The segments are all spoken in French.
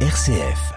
RCF.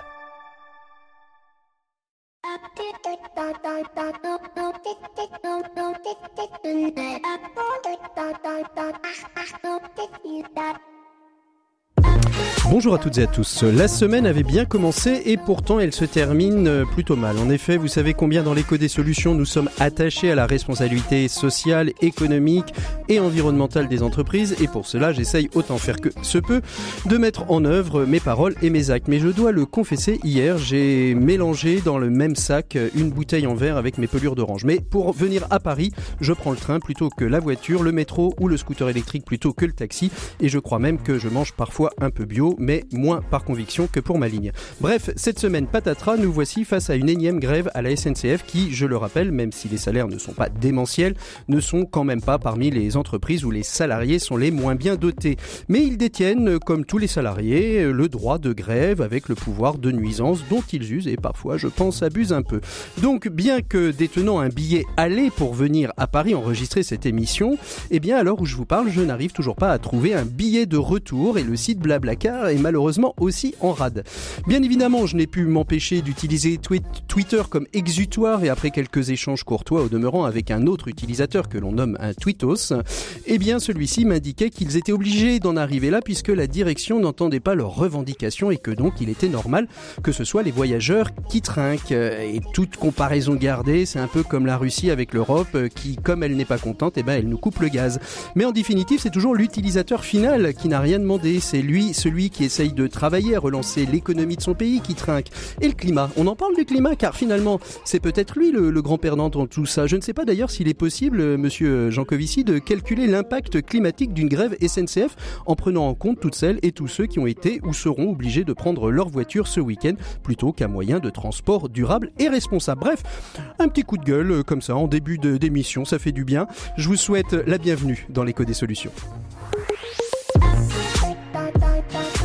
Bonjour à toutes et à tous. La semaine avait bien commencé et pourtant elle se termine euh, plutôt mal. En effet, vous savez combien dans l'éco des solutions nous sommes attachés à la responsabilité sociale, économique et environnementale des entreprises et pour cela j'essaye autant faire que ce peut de mettre en œuvre mes paroles et mes actes. Mais je dois le confesser, hier j'ai mélangé dans le même sac une bouteille en verre avec mes pelures d'orange. Mais pour venir à Paris, je prends le train plutôt que la voiture, le métro ou le scooter électrique plutôt que le taxi et je crois même que je mange parfois un peu bio mais moins par conviction que pour ma ligne. Bref, cette semaine patatras, nous voici face à une énième grève à la SNCF qui, je le rappelle, même si les salaires ne sont pas démentiels, ne sont quand même pas parmi les entreprises où les salariés sont les moins bien dotés. Mais ils détiennent, comme tous les salariés, le droit de grève avec le pouvoir de nuisance dont ils usent et parfois, je pense, abusent un peu. Donc, bien que détenant un billet aller pour venir à Paris enregistrer cette émission, eh bien, à l'heure où je vous parle, je n'arrive toujours pas à trouver un billet de retour et le site Blablacar est malheureusement aussi en rade. Bien évidemment, je n'ai pu m'empêcher d'utiliser Twitter comme exutoire et après quelques échanges courtois au demeurant avec un autre utilisateur que l'on nomme un tweetos, eh bien celui-ci m'indiquait qu'ils étaient obligés d'en arriver là puisque la direction n'entendait pas leurs revendications et que donc il était normal que ce soit les voyageurs qui trinquent. Et toute comparaison gardée, c'est un peu comme la Russie avec l'Europe qui, comme elle n'est pas contente, eh ben elle nous coupe le gaz. Mais en définitive, c'est toujours l'utilisateur final qui n'a rien demandé. C'est lui, celui qui qui essaye de travailler relancer l'économie de son pays, qui trinque. Et le climat, on en parle du climat car finalement c'est peut-être lui le, grand perdant dans tout ça. Je ne sais pas d'ailleurs s'il est possible, euh, monsieur Jancovici, de calculer l'impact climatique d'une grève SNCF en prenant en compte toutes celles et tous ceux qui ont été ou seront obligés de prendre leur voiture ce week-end plutôt qu'un moyen de transport durable et responsable. Bref, un petit coup de gueule euh, comme ça en début d'émission, ça fait du bien. Je vous souhaite la bienvenue dans l'écho des solutions.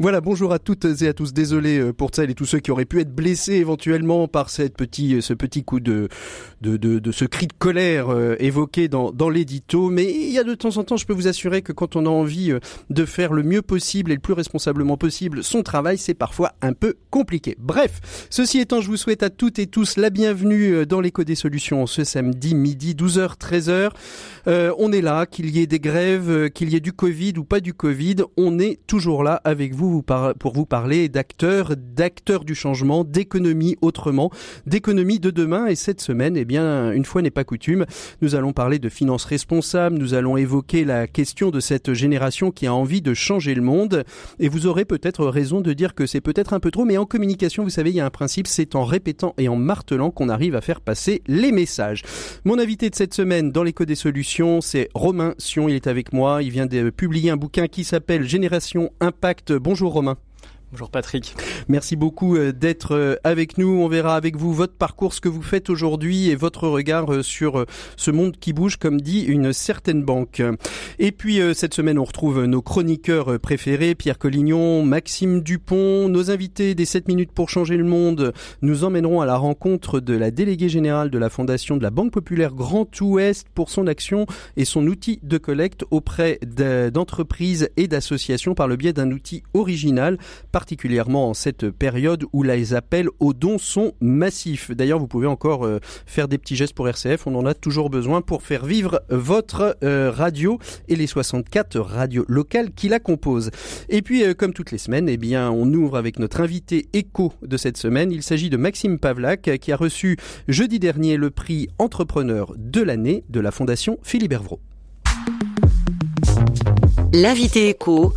Voilà, bonjour à toutes et à tous. Désolé euh, pour celles et tous ceux qui auraient pu être blessés éventuellement par cette petit, euh, ce petit coup de, de, de, ce cri de colère euh, évoqué dans, l'édito. Mais il y a de temps en temps, je peux vous assurer que quand on a envie de faire le mieux possible et le plus responsablement possible son travail, c'est parfois un peu compliqué. Bref, ceci étant, je vous souhaite à toutes et tous la bienvenue dans l'écho des solutions ce samedi midi 12h 13h. on est là, qu'il y ait des grèves, qu'il y ait du Covid ou pas du Covid, on est toujours là avec vous pour vous parler d'acteurs, d'acteurs du changement, d'économie autrement, d'économie de demain. Et cette semaine, eh bien, une fois n'est pas coutume, nous allons parler de finances responsables, nous allons évoquer la question de cette génération qui a envie de changer le monde. Et vous aurez peut-être raison de dire que c'est peut-être un peu trop, mais en communication, vous savez, il y a un principe, c'est en répétant et en martelant qu'on arrive à faire passer les messages. Mon invité de cette semaine dans l'écho des solutions, c'est Romain Sion. Il est avec moi. Il vient de publier un bouquin qui s'appelle Génération Impact. Bonjour. Bonjour Romain. Bonjour Patrick. Merci beaucoup euh, d'être euh, avec nous. On verra avec vous votre parcours, ce que vous faites aujourd'hui et votre regard euh, sur ce monde qui bouge, comme dit une certaine banque. Et puis cette semaine, on retrouve nos chroniqueurs préférés, Pierre Collignon, Maxime Dupont. Nos invités des 7 minutes pour changer le monde nous emmèneront à la rencontre de la déléguée générale de la Fondation de la Banque Populaire Grand Ouest pour son action et son outil de collecte auprès d'entreprises et d'associations par le biais d'un outil original particulièrement en cette période où les appels aux dons sont massifs. D'ailleurs, vous pouvez encore euh, faire des petits gestes pour RCF, on en a toujours besoin pour faire vivre votre euh, radio et les 64 radios locales qui la composent. Et puis, euh, comme toutes les semaines, eh bien, on ouvre avec notre invité écho de cette semaine. Il s'agit de Maxime Pavlak qui a reçu jeudi dernier le prix entrepreneur de l'année de la Fondation Philippe Hervrault. L'invité écho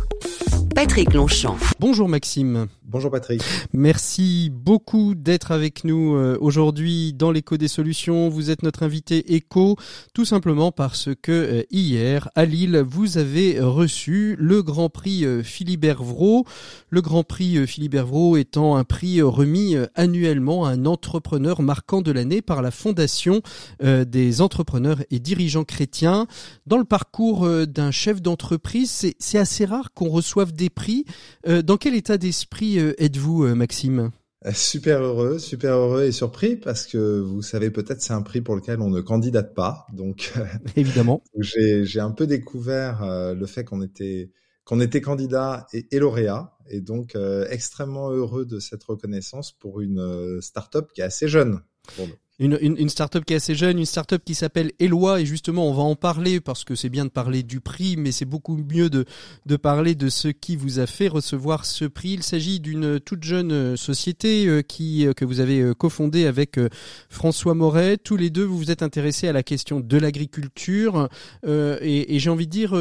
Patrick Longchamp. Bonjour Maxime. Bonjour Patrick. Merci beaucoup d'être avec nous euh, aujourd'hui dans l'écho des solutions. Vous êtes notre invité écho tout simplement parce que euh, hier à Lille, vous avez reçu le Grand Prix euh, Philibert Vraud. Le Grand Prix Philibert Vraud étant un prix remis annuellement à un entrepreneur marquant de l'année par la Fondation des entrepreneurs et dirigeants chrétiens. Dans le parcours d'un chef d'entreprise, c'est assez rare qu'on reçoive des prix. Dans quel état d'esprit êtes-vous, euh, Maxime? Super heureux, super heureux et surpris parce que vous savez peut-être c'est un prix pour lequel on ne candidate pas. Donc évidemment, j'ai un peu découvert le fait qu'on était qu'on était candidat et, et, lauréat, et donc extrêmement heureux de cette reconnaissance pour une start-up qui est assez jeune pour nous. Une, une, une start-up qui est assez jeune, une start-up qui s'appelle Eloi et justement on va en parler parce que c'est bien de parler du prix mais c'est beaucoup mieux de, de parler de ce qui vous a fait recevoir ce prix. Il s'agit d'une toute jeune euh, société euh, qui, euh, que vous avez cofondée avec François Moret. Tous les deux vous vous êtes intéressés à la question de l'agriculture et, et j'ai envie de dire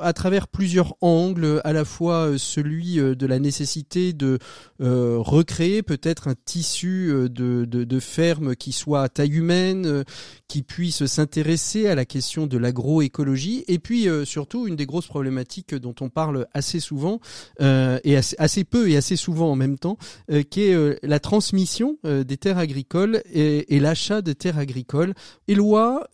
à travers plusieurs angles, à la fois celui de la nécessité de recréer peut-être un tissu de, de, de fermes qui soit à taille humaine, euh, qui puisse s'intéresser à la question de l'agroécologie, et puis euh, surtout une des grosses problématiques dont on parle assez souvent euh, et assez, peu et assez souvent en même temps, qui est la transmission des terres agricoles et, l'achat de terres agricoles. Éloi,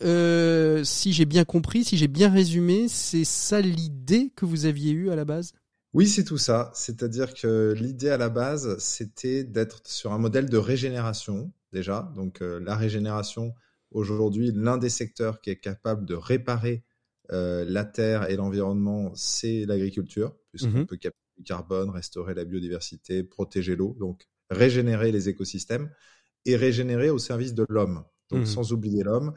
si j'ai bien compris, si j'ai bien résumé, c'est ça l'idée que vous aviez eue à la base? Oui, c'est tout ça. C'est-à-dire que l'idée à la base, c'était d'être sur un modèle de régénération déjà. Donc euh, la régénération, aujourd'hui, l'un des secteurs qui est capable de réparer euh, la terre et l'environnement, c'est l'agriculture, puisqu'on mmh peut capter du carbone, restaurer la biodiversité, protéger l'eau, donc régénérer les écosystèmes et régénérer au service de l'homme, donc mmh sans oublier l'homme.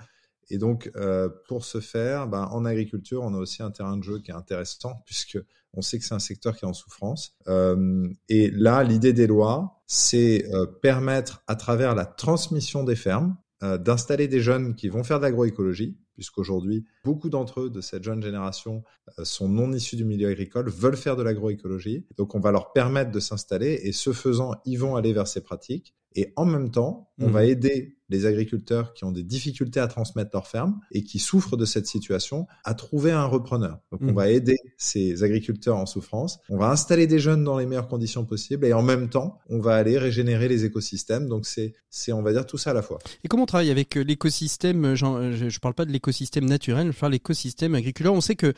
Et donc, euh, pour ce faire, ben, en agriculture, on a aussi un terrain de jeu qui est intéressant, puisque on sait que c'est un secteur qui est en souffrance. Euh, et là, l'idée des lois, c'est euh, permettre, à travers la transmission des fermes, euh, d'installer des jeunes qui vont faire de l'agroécologie, puisqu'aujourd'hui, beaucoup d'entre eux de cette jeune génération sont non issus du milieu agricole, veulent faire de l'agroécologie. Donc, on va leur permettre de s'installer et ce faisant, ils vont aller vers ces pratiques. Et en même temps, on va mmh. aider les agriculteurs qui ont des difficultés à transmettre leur ferme et qui souffrent de cette situation à trouver un repreneur. Donc, on mmh. va aider ces agriculteurs en souffrance. On va installer des jeunes dans les meilleures conditions possibles et en même temps, on va aller régénérer les écosystèmes. Donc, c'est, c'est, on va dire tout ça à la fois. Et comment on travaille avec euh, l'écosystème? Euh, je ne parle pas de l'écosystème naturel, je parle de l'écosystème agriculteur. On sait que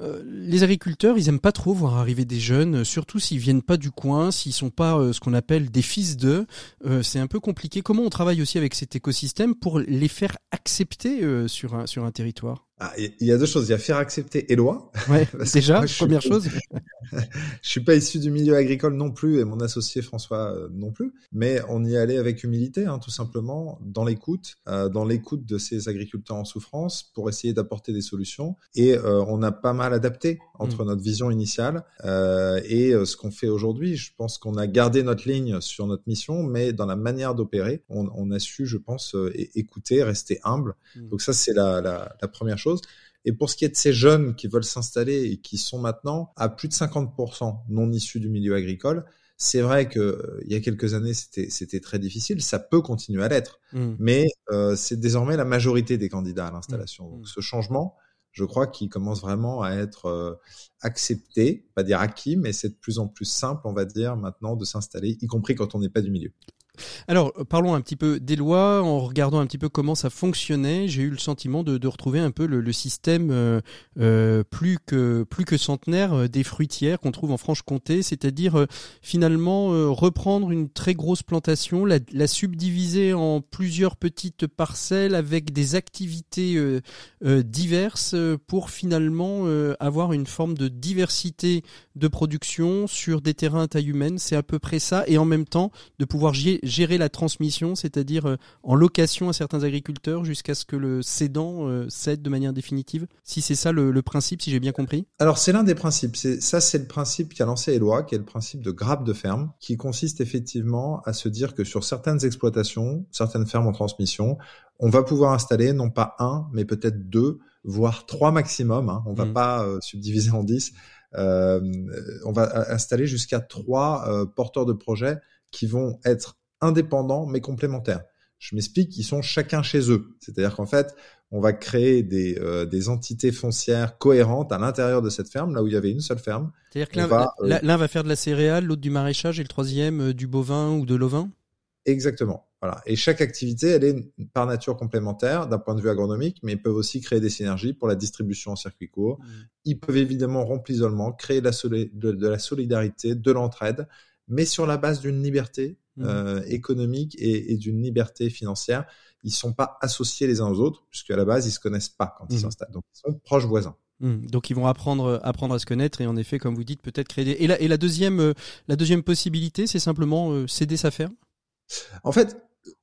euh, les agriculteurs, ils aiment pas trop voir arriver des jeunes, euh, surtout s'ils viennent pas du coin, s'ils sont pas euh, ce qu'on appelle des fils d'eux. c'est un peu compliqué. Comment on travaille aussi avec cet écosystème pour les faire accepter sur un sur un territoire? Ah, il y a deux choses. Il y a faire accepter Eloi. Ouais, déjà, première chose. je suis pas issu du milieu agricole non plus et mon associé François euh, non plus. Mais on y allait avec humilité, hein, tout simplement, dans l'écoute, euh, dans l'écoute de ces agriculteurs en souffrance pour essayer d'apporter des solutions. Et euh, on a pas mal adapté entre mm. notre vision initiale et ce qu'on fait aujourd'hui. Je pense qu'on a gardé notre ligne sur notre mission, mais dans la manière d'opérer, on, on, a su, je pense, écouter, rester humble. Mm. Donc ça, c'est la, la, la première chose. Et pour ce qui est de ces jeunes qui veulent s'installer et qui sont maintenant à plus de 50% non issus du milieu agricole, c'est vrai que euh, il y a quelques années c'était très difficile, ça peut continuer à l'être, mmh. mais euh, c'est désormais la majorité des candidats à l'installation. Donc mmh. ce changement, je crois qu'il commence vraiment à être euh, accepté, pas dire acquis, mais c'est de plus en plus simple, on va dire maintenant, de s'installer, y compris quand on n'est pas du milieu. Alors, euh, parlons un petit peu des lois, en regardant un petit peu comment ça fonctionnait. J'ai eu le sentiment de, retrouver un peu le, système euh, euh, plus que plus que centenaire des fruitières qu'on trouve en Franche-Comté, c'est-à-dire finalement reprendre une très grosse plantation, la, subdiviser en plusieurs petites parcelles avec des activités diverses pour finalement avoir une forme de diversité de production sur des terrains à taille humaine. C'est à peu près ça, et en même temps de pouvoir gérer la transmission, c'est-à-dire euh, en location à certains agriculteurs jusqu'à ce que le cédant euh, cède de manière définitive Si c'est ça le, principe, si j'ai bien compris Alors c'est l'un des principes. Ça c'est le principe qu'a lancé Eloi, qui est le principe de grappe de ferme, qui consiste effectivement à se dire que sur certaines exploitations, certaines fermes en transmission, on va pouvoir installer non pas un, mais peut-être deux, voire trois maximum. Hein. On va mmh. pas euh, subdiviser en dix. Euh, on va installer jusqu'à trois porteurs de projets qui vont être indépendants mais complémentaires. Je m'explique, ils sont chacun chez eux. C'est-à-dire qu'en fait, on va créer des, euh, des entités foncières cohérentes à l'intérieur de cette ferme, là où il y avait une seule ferme. C'est-à-dire que l'un va, euh, va, faire de la céréale, l'autre du maraîchage et le troisième euh, du bovin ou de l'ovin? Exactement. Voilà. Et chaque activité, elle est par nature complémentaire d'un point de vue agronomique, mais ils peuvent aussi créer des synergies pour la distribution en circuit court. Mmh. Ils peuvent évidemment rompre l'isolement, créer de, de, la solidarité, de l'entraide, mais sur la base d'une liberté mmh. économique et, d'une liberté financière. Ils sont pas associés les uns aux autres, puisque à la base, ils se connaissent pas quand ils mmh. s'installent. Donc, ils sont proches voisins. Mmh. Donc ils vont apprendre, apprendre à se connaître et en effet, comme vous dites, peut-être créer des... Et la, et la deuxième, la deuxième possibilité, c'est simplement céder sa ferme? En fait,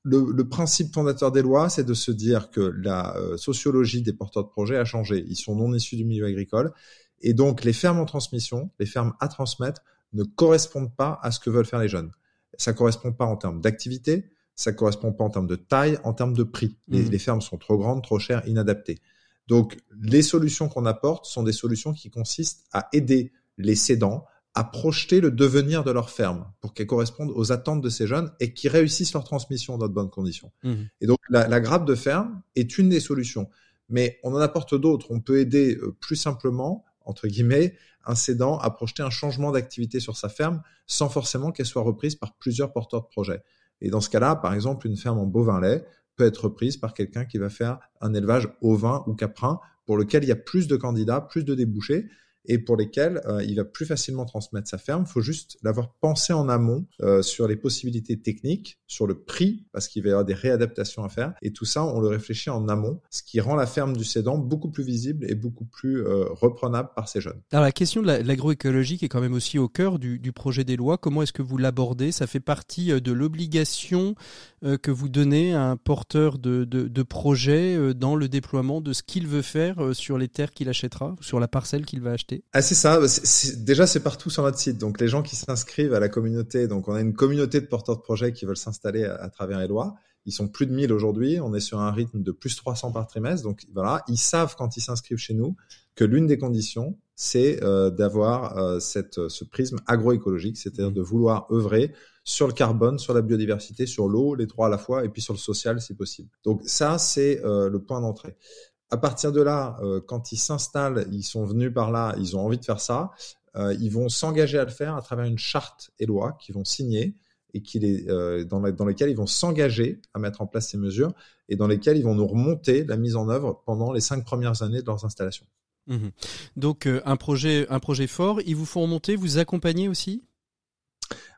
le, principe fondateur des lois, c'est de se dire que la euh, sociologie des porteurs de projets a changé. Ils sont non issus du milieu agricole. Et donc, les fermes en transmission, les fermes à transmettre, ne correspondent pas à ce que veulent faire les jeunes. Ça ne correspond pas en termes d'activité, ça ne correspond pas en termes de taille, en termes de prix. Les, mmh. les fermes sont trop grandes, trop chères, inadaptées. Donc, les solutions qu'on apporte sont des solutions qui consistent à aider les cédants à projeter le devenir de leur ferme pour qu'elle corresponde aux attentes de ces jeunes et qu'ils réussissent leur transmission dans de bonnes conditions. Mmh. Et donc, la, la, grappe de ferme est une des solutions. Mais on en apporte d'autres. On peut aider euh, plus simplement, entre guillemets, un cédant à projeter un changement d'activité sur sa ferme sans forcément qu'elle soit reprise par plusieurs porteurs de projets. Et dans ce cas-là, par exemple, une ferme en bovin-lait peut être reprise par quelqu'un qui va faire un élevage ovin ou caprin pour lequel il y a plus de candidats, plus de débouchés et pour lesquels euh, il va plus facilement transmettre sa ferme. Il faut juste l'avoir pensé en amont euh, sur les possibilités techniques, sur le prix, parce qu'il va y avoir des réadaptations à faire. Et tout ça, on le réfléchit en amont, ce qui rend la ferme du cédant beaucoup plus visible et beaucoup plus euh, reprenable par ces jeunes. Alors la question de l'agroécologie est quand même aussi au cœur du, projet des lois. Comment est-ce que vous l'abordez? Ça fait partie de l'obligation que vous donnez à un porteur de, de projet dans le déploiement de ce qu'il veut faire sur les terres qu'il achètera, sur la parcelle qu'il va acheter? Ah, c'est ça. Bah, déjà, c'est partout sur notre site. Donc, les gens qui s'inscrivent à la communauté, donc on a une communauté de porteurs de projets qui veulent s'installer à, travers les lois. Ils sont plus de 1000 aujourd'hui. On est sur un rythme de plus 300 par trimestre. Donc, voilà, ils savent quand ils s'inscrivent chez nous que l'une des conditions, c'est euh, d'avoir euh, cette, ce prisme agroécologique, c'est-à-dire de vouloir œuvrer sur le carbone, sur la biodiversité, sur l'eau, les trois à la fois, et puis sur le social si possible. Donc ça, c'est euh, le point d'entrée à partir de là, euh, quand ils s'installent, ils sont venus par là, ils ont envie de faire ça, euh, ils vont s'engager à le faire à travers une charte et loi qu'ils vont signer et qui euh, dans, dans lesquelles ils vont s'engager à mettre en place ces mesures et dans lesquelles ils vont nous remonter la mise en œuvre pendant les cinq premières années de leurs installations. Mmh Donc un projet, un projet fort, ils vous font remonter, vous accompagner aussi?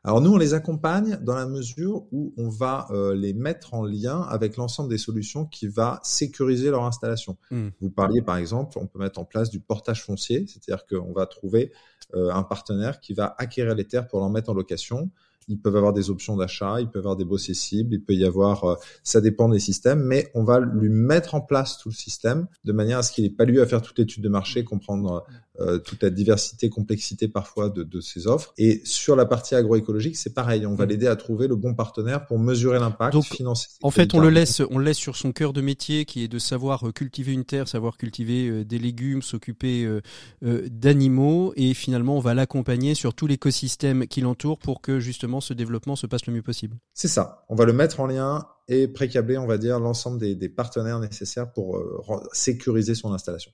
Alors nous, on les accompagne dans la mesure où on va euh, les mettre en lien avec l'ensemble des solutions qui va sécuriser leur installation. Hmm. Vous parliez par exemple, on peut mettre en place du portage foncier, c'est-à-dire qu'on va trouver euh, un partenaire qui va acquérir les terres pour leur mettre en location ils peuvent avoir des options d'achat, ils peuvent avoir des beaux cibles, il peut y avoir, euh, ça dépend des systèmes, mais on va lui mettre en place tout le système de manière à ce qu'il n'ait pas lui à faire toute l'étude de marché, comprendre euh, toute la diversité, complexité parfois de, de ses offres. Et sur la partie agroécologique, c'est pareil, on va mm. l'aider à trouver le bon partenaire pour mesurer l'impact, financer. En fait, on le laisse, on le laisse sur son cœur de métier qui est de savoir euh, cultiver une terre, savoir cultiver des légumes, s'occuper d'animaux, et finalement, on va l'accompagner sur tout l'écosystème qui l'entoure pour que justement ce développement se passe le mieux possible. C'est ça. On va le mettre en lien et précabler, on va dire, l'ensemble des, partenaires nécessaires pour euh, sécuriser son installation.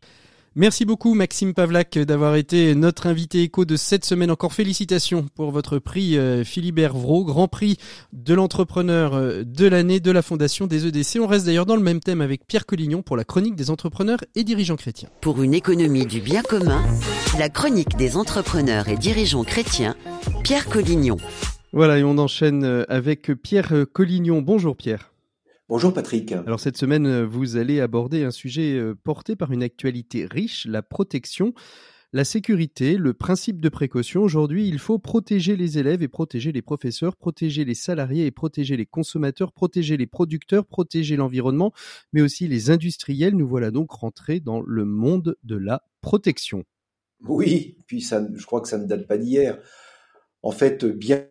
Merci beaucoup Maxime Pavlak d'avoir été notre invité écho de cette semaine. Encore félicitations pour votre prix euh, Philibert Vro, Grand Prix de l'entrepreneur euh, de l'année de la Fondation des EDC. On reste d'ailleurs dans le même thème avec Pierre Collignon pour la chronique des entrepreneurs et dirigeants chrétiens. Pour une économie du bien commun, la chronique des entrepreneurs et dirigeants chrétiens, Pierre Collignon. Voilà, et on enchaîne euh, avec Pierre euh, Collignon. Bonjour Pierre. Bonjour Patrick. Alors cette semaine, euh, vous allez aborder un sujet porté par une actualité riche, la protection, la sécurité, le principe de précaution. Aujourd'hui, il faut protéger les élèves et protéger les professeurs, protéger les salariés et protéger les consommateurs, protéger les producteurs, protéger l'environnement, mais aussi les industriels. Nous voilà donc rentrés dans le monde de la protection. Oui, puis ça, je crois que ça ne date pas d'hier. En fait, bien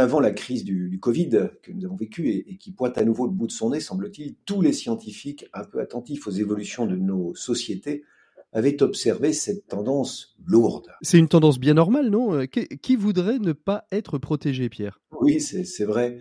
avant la crise du, Covid que nous avons vécue et, qui pointe à nouveau le bout de son nez, semble-t-il, tous les scientifiques un peu attentifs aux évolutions de nos sociétés avaient observé cette tendance lourde. C'est une tendance bien normale, non? Qui, voudrait ne pas être protégé, Pierre? Oui, c'est vrai.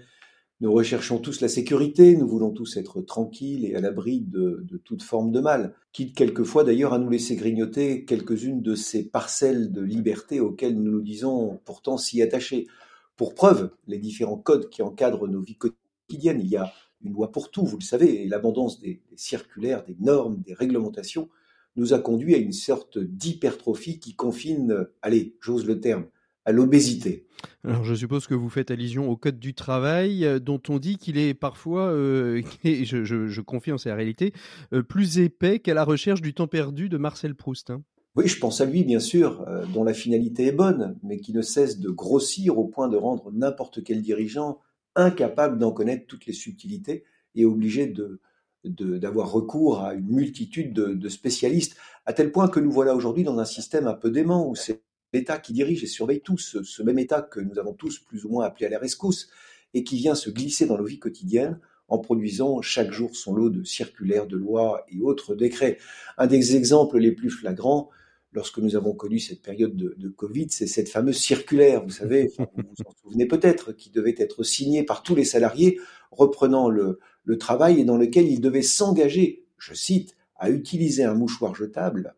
Nous recherchons tous la sécurité, nous voulons tous être tranquilles et à l'abri de, de, toute forme de mal, quitte quelquefois d'ailleurs à nous laisser grignoter quelques-unes de ces parcelles de liberté auxquelles nous nous disons pourtant si attachés. Pour preuve, les différents codes qui encadrent nos vies quotidiennes, il y a une loi pour tout, vous le savez, et l'abondance des, circulaires, des normes, des réglementations nous a conduit à une sorte d'hypertrophie qui confine, allez, j'ose le terme, à l'obésité. Alors je suppose que vous faites allusion au code du travail euh, dont on dit qu'il est parfois, euh, et je, confie en sa réalité, euh, plus épais qu'à la recherche du temps perdu de Marcel Proust. Hein. Oui, je pense à lui, bien sûr, euh, dont la finalité est bonne, mais qui ne cesse de grossir au point de rendre n'importe quel dirigeant incapable d'en connaître toutes les subtilités et obligé d'avoir recours à une multitude de, spécialistes, à tel point que nous voilà aujourd'hui dans un système un peu dément où c'est l'État qui dirige et surveille tous, ce même État que nous avons tous plus ou moins appelé à la rescousse, et qui vient se glisser dans nos vies quotidiennes en produisant chaque jour son lot de circulaires, de lois et autres décrets. Un des exemples les plus flagrants, lorsque nous avons connu cette période de, de Covid, c'est cette fameuse circulaire, vous savez, vous vous en souvenez peut-être, qui devait être signée par tous les salariés reprenant le, le travail et dans lequel ils devaient s'engager, je cite, à utiliser un mouchoir jetable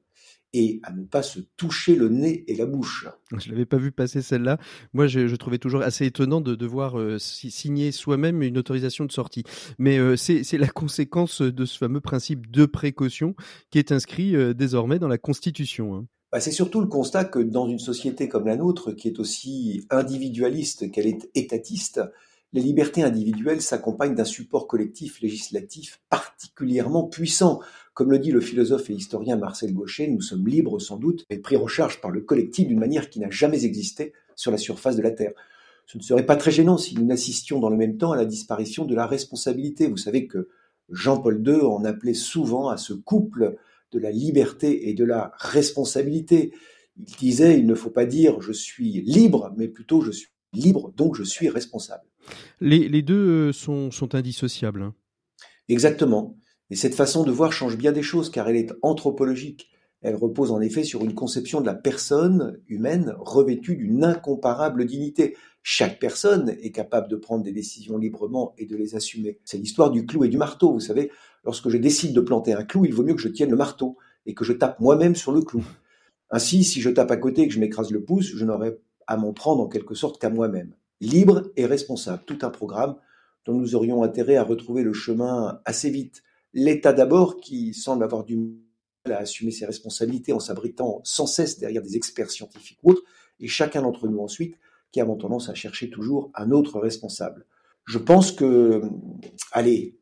et à ne pas se toucher le nez et la bouche. Je l'avais pas vu passer celle-là. Moi, je, je, trouvais toujours assez étonnant de devoir euh, signer soi-même une autorisation de sortie. Mais euh, c'est la conséquence de ce fameux principe de précaution qui est inscrit euh, désormais dans la Constitution. Hein. Bah, c'est surtout le constat que dans une société comme la nôtre, qui est aussi individualiste qu'elle est étatiste, les libertés individuelles s'accompagnent d'un support collectif législatif particulièrement puissant. Comme le dit le philosophe et historien Marcel Gaucher, nous sommes libres sans doute et pris en charge par le collectif d'une manière qui n'a jamais existé sur la surface de la Terre. Ce ne serait pas très gênant si nous n'assistions dans le même temps à la disparition de la responsabilité. Vous savez que Jean-Paul II en appelait souvent à ce couple de la liberté et de la responsabilité. Il disait, il ne faut pas dire je suis libre, mais plutôt je suis libre, donc je suis responsable. Les, les deux euh, sont, sont indissociables. Hein. Exactement. Et cette façon de voir change bien des choses car elle est anthropologique. Elle repose en effet sur une conception de la personne humaine revêtue d'une incomparable dignité. Chaque personne est capable de prendre des décisions librement et de les assumer. C'est l'histoire du clou et du marteau. Vous savez, lorsque je décide de planter un clou, il vaut mieux que je tienne le marteau et que je tape moi-même sur le clou. Ainsi, si je tape à côté et que je m'écrase le pouce, je n'aurai à m'en prendre en quelque sorte qu'à moi-même libre et responsable. Tout un programme dont nous aurions intérêt à retrouver le chemin assez vite. L'État d'abord, qui semble avoir du mal à assumer ses responsabilités en s'abritant sans cesse derrière des experts scientifiques ou autres, et chacun d'entre nous ensuite, qui avons tendance à chercher toujours un autre responsable. Je pense que, allez,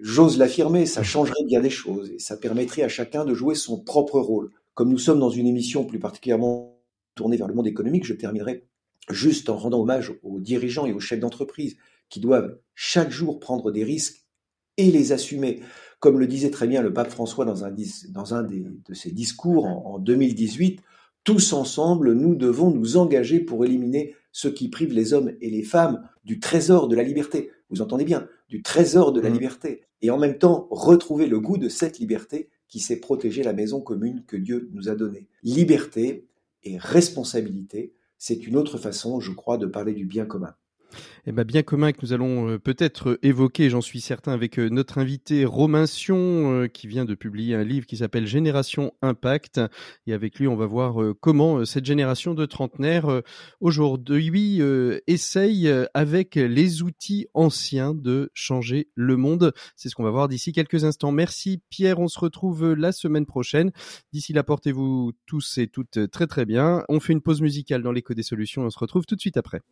j'ose l'affirmer, ça changerait bien des choses et ça permettrait à chacun de jouer son propre rôle. Comme nous sommes dans une émission plus particulièrement tournée vers le monde économique, je terminerai juste en rendant hommage aux dirigeants et aux chefs d'entreprise qui doivent chaque jour prendre des risques et les assumer. Comme le disait très bien le pape François dans un, dans un des, de ses discours en, en 2018, tous ensemble, nous devons nous engager pour éliminer ce qui prive les hommes et les femmes du trésor de la liberté. Vous entendez bien, du trésor de la mmh. liberté. Et en même temps, retrouver le goût de cette liberté qui sait protéger la maison commune que Dieu nous a donnée. Liberté et responsabilité, c'est une autre façon, je crois, de parler du bien commun. Eh ben, bien commun que nous allons euh, peut-être évoquer, j'en suis certain, avec euh, notre invité Romain Sion, euh, qui vient de publier un livre qui s'appelle Génération Impact. Et avec lui, on va voir comment cette génération de trentenaires aujourd'hui essaye, avec les outils anciens, de changer le monde. C'est ce qu'on va voir d'ici quelques instants. Merci Pierre, on se retrouve la semaine prochaine. D'ici là, portez-vous tous et toutes très très bien. On fait une pause musicale dans l'écho des solutions et on se retrouve tout de suite après.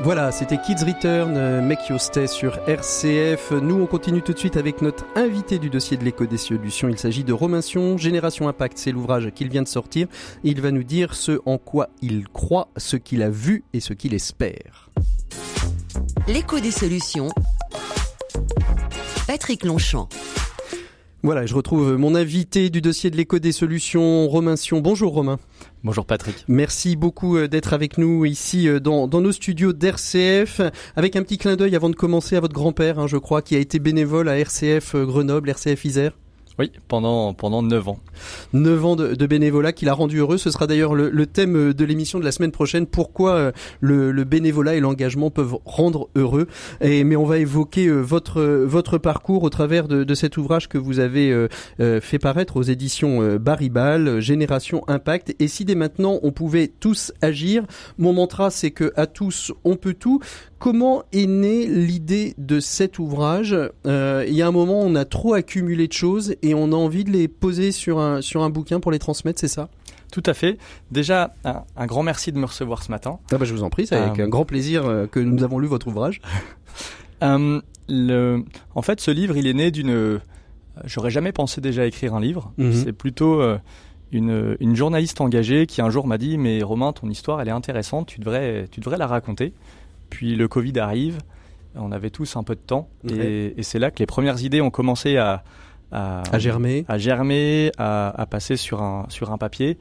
Voilà, c'était Kids Return, euh, Make Stay sur RCF. Nous, on continue tout de suite avec notre invité du dossier de l'écho des solutions. Il s'agit de Romain Sion, Génération Impact. C'est l'ouvrage qu'il vient de sortir. Il va nous dire ce en quoi il croit, ce qu'il a vu et ce qu'il espère. L'écho des solutions. Patrick Longchamp. Voilà, je retrouve mon invité du dossier de l'écho des solutions, Romain Sion. Bonjour Romain. Bonjour Patrick. Merci beaucoup euh, d'être avec nous ici euh, dans, nos studios d'RCF. Avec un petit clin d'œil avant de commencer à votre grand-père, hein, je crois, qui a été bénévole à RCF euh, Grenoble, RCF Isère. Oui, pendant, pendant 9 ans. 9 ans de, de bénévolat qui l'a rendu heureux. Ce sera d'ailleurs le, le thème de l'émission de la semaine prochaine. Pourquoi euh, le, le bénévolat et l'engagement peuvent rendre heureux. Et, mais on va évoquer euh, votre, votre parcours au travers de, de cet ouvrage que vous avez euh, euh, fait paraître aux éditions euh, Baribal, euh, Génération Impact. Et si dès maintenant on pouvait tous agir, mon mantra c'est que à tous on peut tout. Comment est née l'idée de cet ouvrage Euh, Il y a un moment, on a trop accumulé de choses et on a envie de les poser sur un, sur un bouquin pour les transmettre, c'est ça? Tout à fait. Déjà, un, un grand merci de me recevoir ce matin. ah bah, Je vous en prie, c'est avec Euh, un grand plaisir euh, que nous avons lu votre ouvrage. Euh, le, en fait, ce livre, il est né d'une. J'aurais jamais pensé déjà écrire un livre. Mhm. C'est plutôt euh, une, une journaliste engagée qui un jour m'a dit Mais Romain, ton histoire, elle est intéressante, tu devrais, tu devrais la raconter. Puis le Covid arrive, on avait tous un peu de temps. Et, et c'est là que les premières idées ont commencé à, à, À germer. à germer, à, à passer sur un, sur un papier,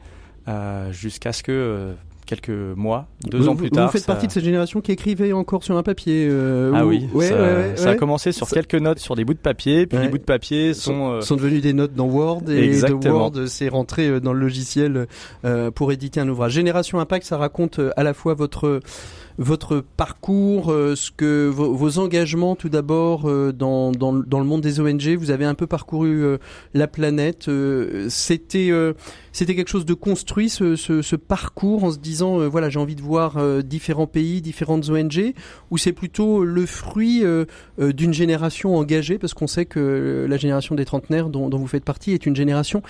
euh, jusqu'à ce que euh, quelques mois, deux vous, ans plus vous- tard. Vous faites ça- partie de cette génération qui écrivait encore sur un papier. euh, Ah ou- oui, ouais, ça, ouais, ouais, ça a commencé sur Ça- quelques notes sur des bouts de papier, puis les bouts de papier sont. euh, sont devenus des notes dans Word et Exactement. de Word c'est rentré dans le logiciel pour éditer un ouvrage. Génération Impact, ça raconte à la fois votre votre parcours, euh, ce que vos, engagements tout d'abord euh, dans, dans le monde des ONG. Vous avez un peu parcouru euh, la planète. C'était c'était quelque chose de construit ce, ce, parcours en se disant voilà j'ai envie de voir différents pays, différentes ONG, ou c'est plutôt le fruit d'une génération engagée parce qu'on sait que la génération des trentenaires dont vous faites partie est une génération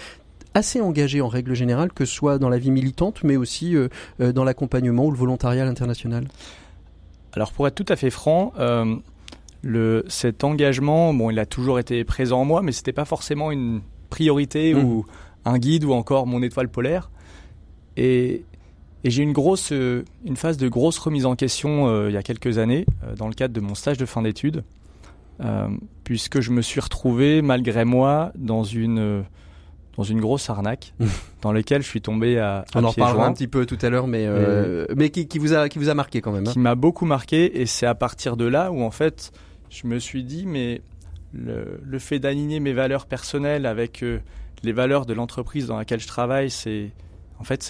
assez engagée en règle générale, que ce soit dans la vie militante, mais aussi euh, euh, dans l'accompagnement ou le volontariat à l'international. Alors pour être tout à fait franc, euh, le, cet engagement, bon, il a toujours été présent en moi, mais c'était pas forcément une priorité Mhm. ou un guide ou encore mon étoile polaire. Et, et j'ai eu une grosse, une phase de grosse remise en question euh, il y a quelques années, euh, dans le cadre de mon stage de fin d'études, euh, puisque je me suis retrouvé malgré moi dans une dans une grosse arnaque dans laquelle je suis tombé à, à On en joints. un petit peu tout à l'heure, mais euh, mais qui, qui vous a qui vous a marqué quand même. hein. qui m'a beaucoup marqué et c'est à partir de là où en fait je me suis dit mais le, le fait d'aligner mes valeurs personnelles avec euh, les valeurs de l'entreprise dans laquelle je travaille c'est en fait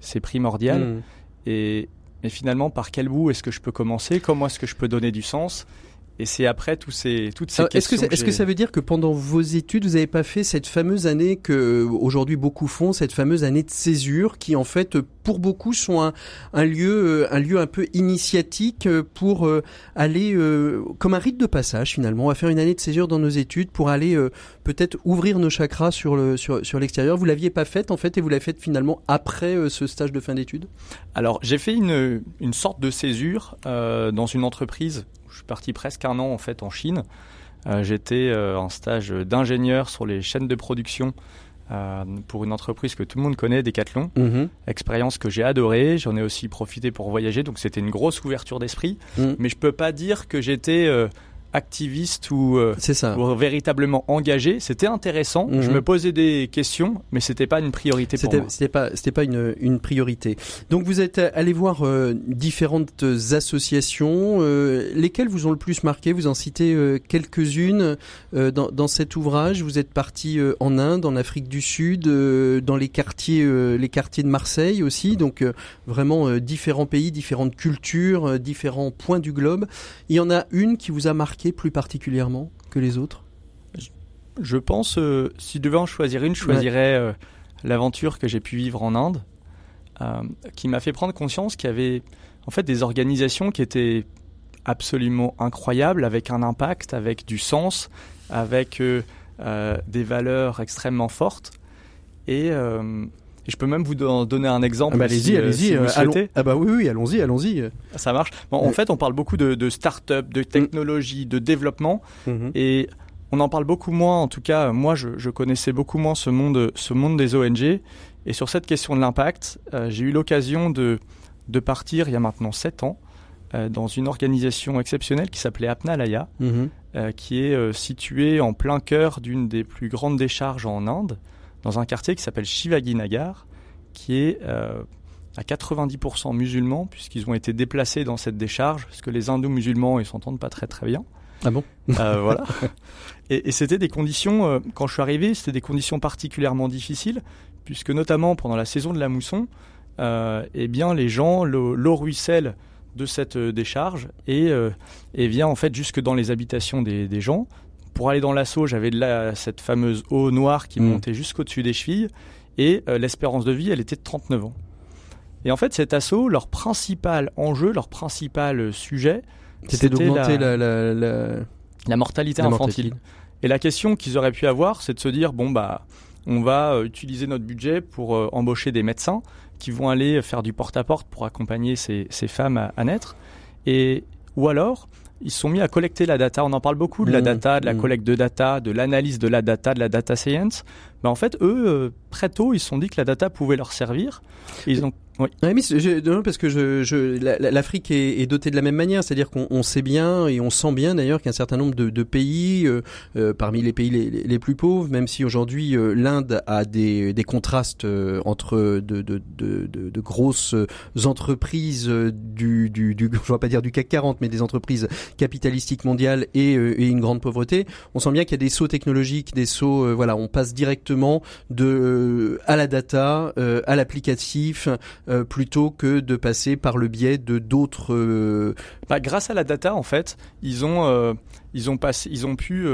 c'est primordial Mm. et, et finalement par quel bout est-ce que je peux commencer? Comment est-ce que je peux donner du sens? Et c'est après tous ces, toutes ces Alors, Est-ce que, questions. ça- est-ce que j'ai- ça veut dire que pendant vos études, vous n'avez pas fait cette fameuse année que euh, aujourd'hui beaucoup font, cette fameuse année de césure, qui en fait pour beaucoup sont un, un lieu, euh, un lieu un peu initiatique euh, pour euh, aller euh, comme un rite de passage finalement. On va faire une année de césure dans nos études pour aller euh, peut-être ouvrir nos chakras sur le sur sur l'extérieur. Vous l'aviez pas faite en fait et vous l'avez faite finalement après euh, ce stage de fin d'études? Alors, j'ai fait une, une sorte de césure euh, dans une entreprise. Je suis parti presque un an en fait en Chine. Euh, J'étais euh, en stage d'ingénieur sur les chaînes de production euh, pour une entreprise que tout le monde connaît, Decathlon. Expérience que j'ai adorée. J'en ai aussi profité pour voyager, donc c'était une grosse ouverture d'esprit. Mhm. Mais je peux pas dire que j'étais euh, activiste ou, euh, ça. ou véritablement engagé. C'était intéressant. Mhm. Je me posais des questions, mais c'était pas une priorité pour moi. c'était pas c'était pas une, une priorité. Donc vous êtes allé voir euh, différentes associations, euh, lesquelles vous ont le plus marqué? Vous en citez quelques-unes dans, dans cet ouvrage. Vous êtes parti en Inde, en Afrique du Sud, dans les quartiers les quartiers de Marseille aussi. Donc vraiment différents pays, différentes cultures, différents points du globe. Il y en a une qui vous a marqué plus particulièrement que les autres? Je pense, euh, si je devais en choisir une, je choisirais euh, l'aventure que j'ai pu vivre en Inde, euh, qui m'a fait prendre conscience qu'il y avait en fait des organisations qui étaient absolument incroyables, avec un impact, avec du sens, avec euh, des valeurs extrêmement fortes. Et, et je peux même vous don- donner un exemple. Ah bah, allez-y, euh, allez-y. si euh. Ah bah oui, oui, allons-y, allons-y. Ça marche. Bon, en Ouais. fait, on parle beaucoup de, de start-up, de technologie, de développement. Mhm. Et on en parle beaucoup moins, en tout cas, moi je, je connaissais beaucoup moins ce monde, ce monde des ONG. Et sur cette question de l'impact, euh, j'ai eu l'occasion de, de partir il y a maintenant 7 ans euh, dans une organisation exceptionnelle qui s'appelait Apnalaya, Mhm. euh, qui est euh, située en plein cœur d'une des plus grandes décharges en Inde, dans un quartier qui s'appelle Shivagi Nagar, qui est euh, à 90% musulmans, puisqu'ils ont été déplacés dans cette décharge, parce que les hindous musulmans, ils s'entendent pas très très bien. Ah bon? Euh, voilà. Et, et c'était des conditions, euh, quand je suis arrivé, c'était des conditions particulièrement difficiles, puisque notamment pendant la saison de la mousson, eh bien les gens, l'eau ruisselle de cette décharge et, et vient en fait jusque dans les habitations des, des gens. Pour aller dans l'assaut, j'avais de la, cette fameuse eau noire qui Mm. montait jusqu'au-dessus des chevilles, et euh, l'espérance de vie, elle était de 39 ans. Et en fait, cet assaut, leur principal enjeu, leur principal euh, sujet, C'était d'augmenter la- la, la, la- la mortalité infantile. mortalité. Et la question qu'ils auraient pu avoir, c'est de se dire bon bah, on va euh, utiliser notre budget pour euh, embaucher des médecins qui vont aller faire du porte-à-porte pour accompagner ces, ces femmes à, à naître. Et ou alors, ils se sont mis à collecter la data. On en parle beaucoup de la Mmh, data, de la mmh. collecte de data, de l'analyse de la data, de la data science. Ben en fait, eux, euh, très tôt, ils se sont dit que la data pouvait leur servir. Ils ont oui. Mais je- parce que je, je, la- la- l'Afrique est, est dotée de la même manière, c'est-à-dire qu'on on sait bien et on sent bien d'ailleurs qu'un certain nombre de, de pays, euh, euh, parmi les pays les, les plus pauvres, même si aujourd'hui euh, l'Inde a des, des contrastes euh, entre de, de, de, grosses entreprises euh, du, du, du, je vais pas dire du CAC 40, mais des entreprises capitalistiques mondiales et, euh, et une grande pauvreté, on sent bien qu'il y a des sauts technologiques, des sauts, voilà, on passe directement de à la data, à l'applicatif, euh, plutôt que de passer par le biais de d'autres. euh, Bah, grâce à la data, en fait, ils ont, euh, ils ont, passé, ils ont pu,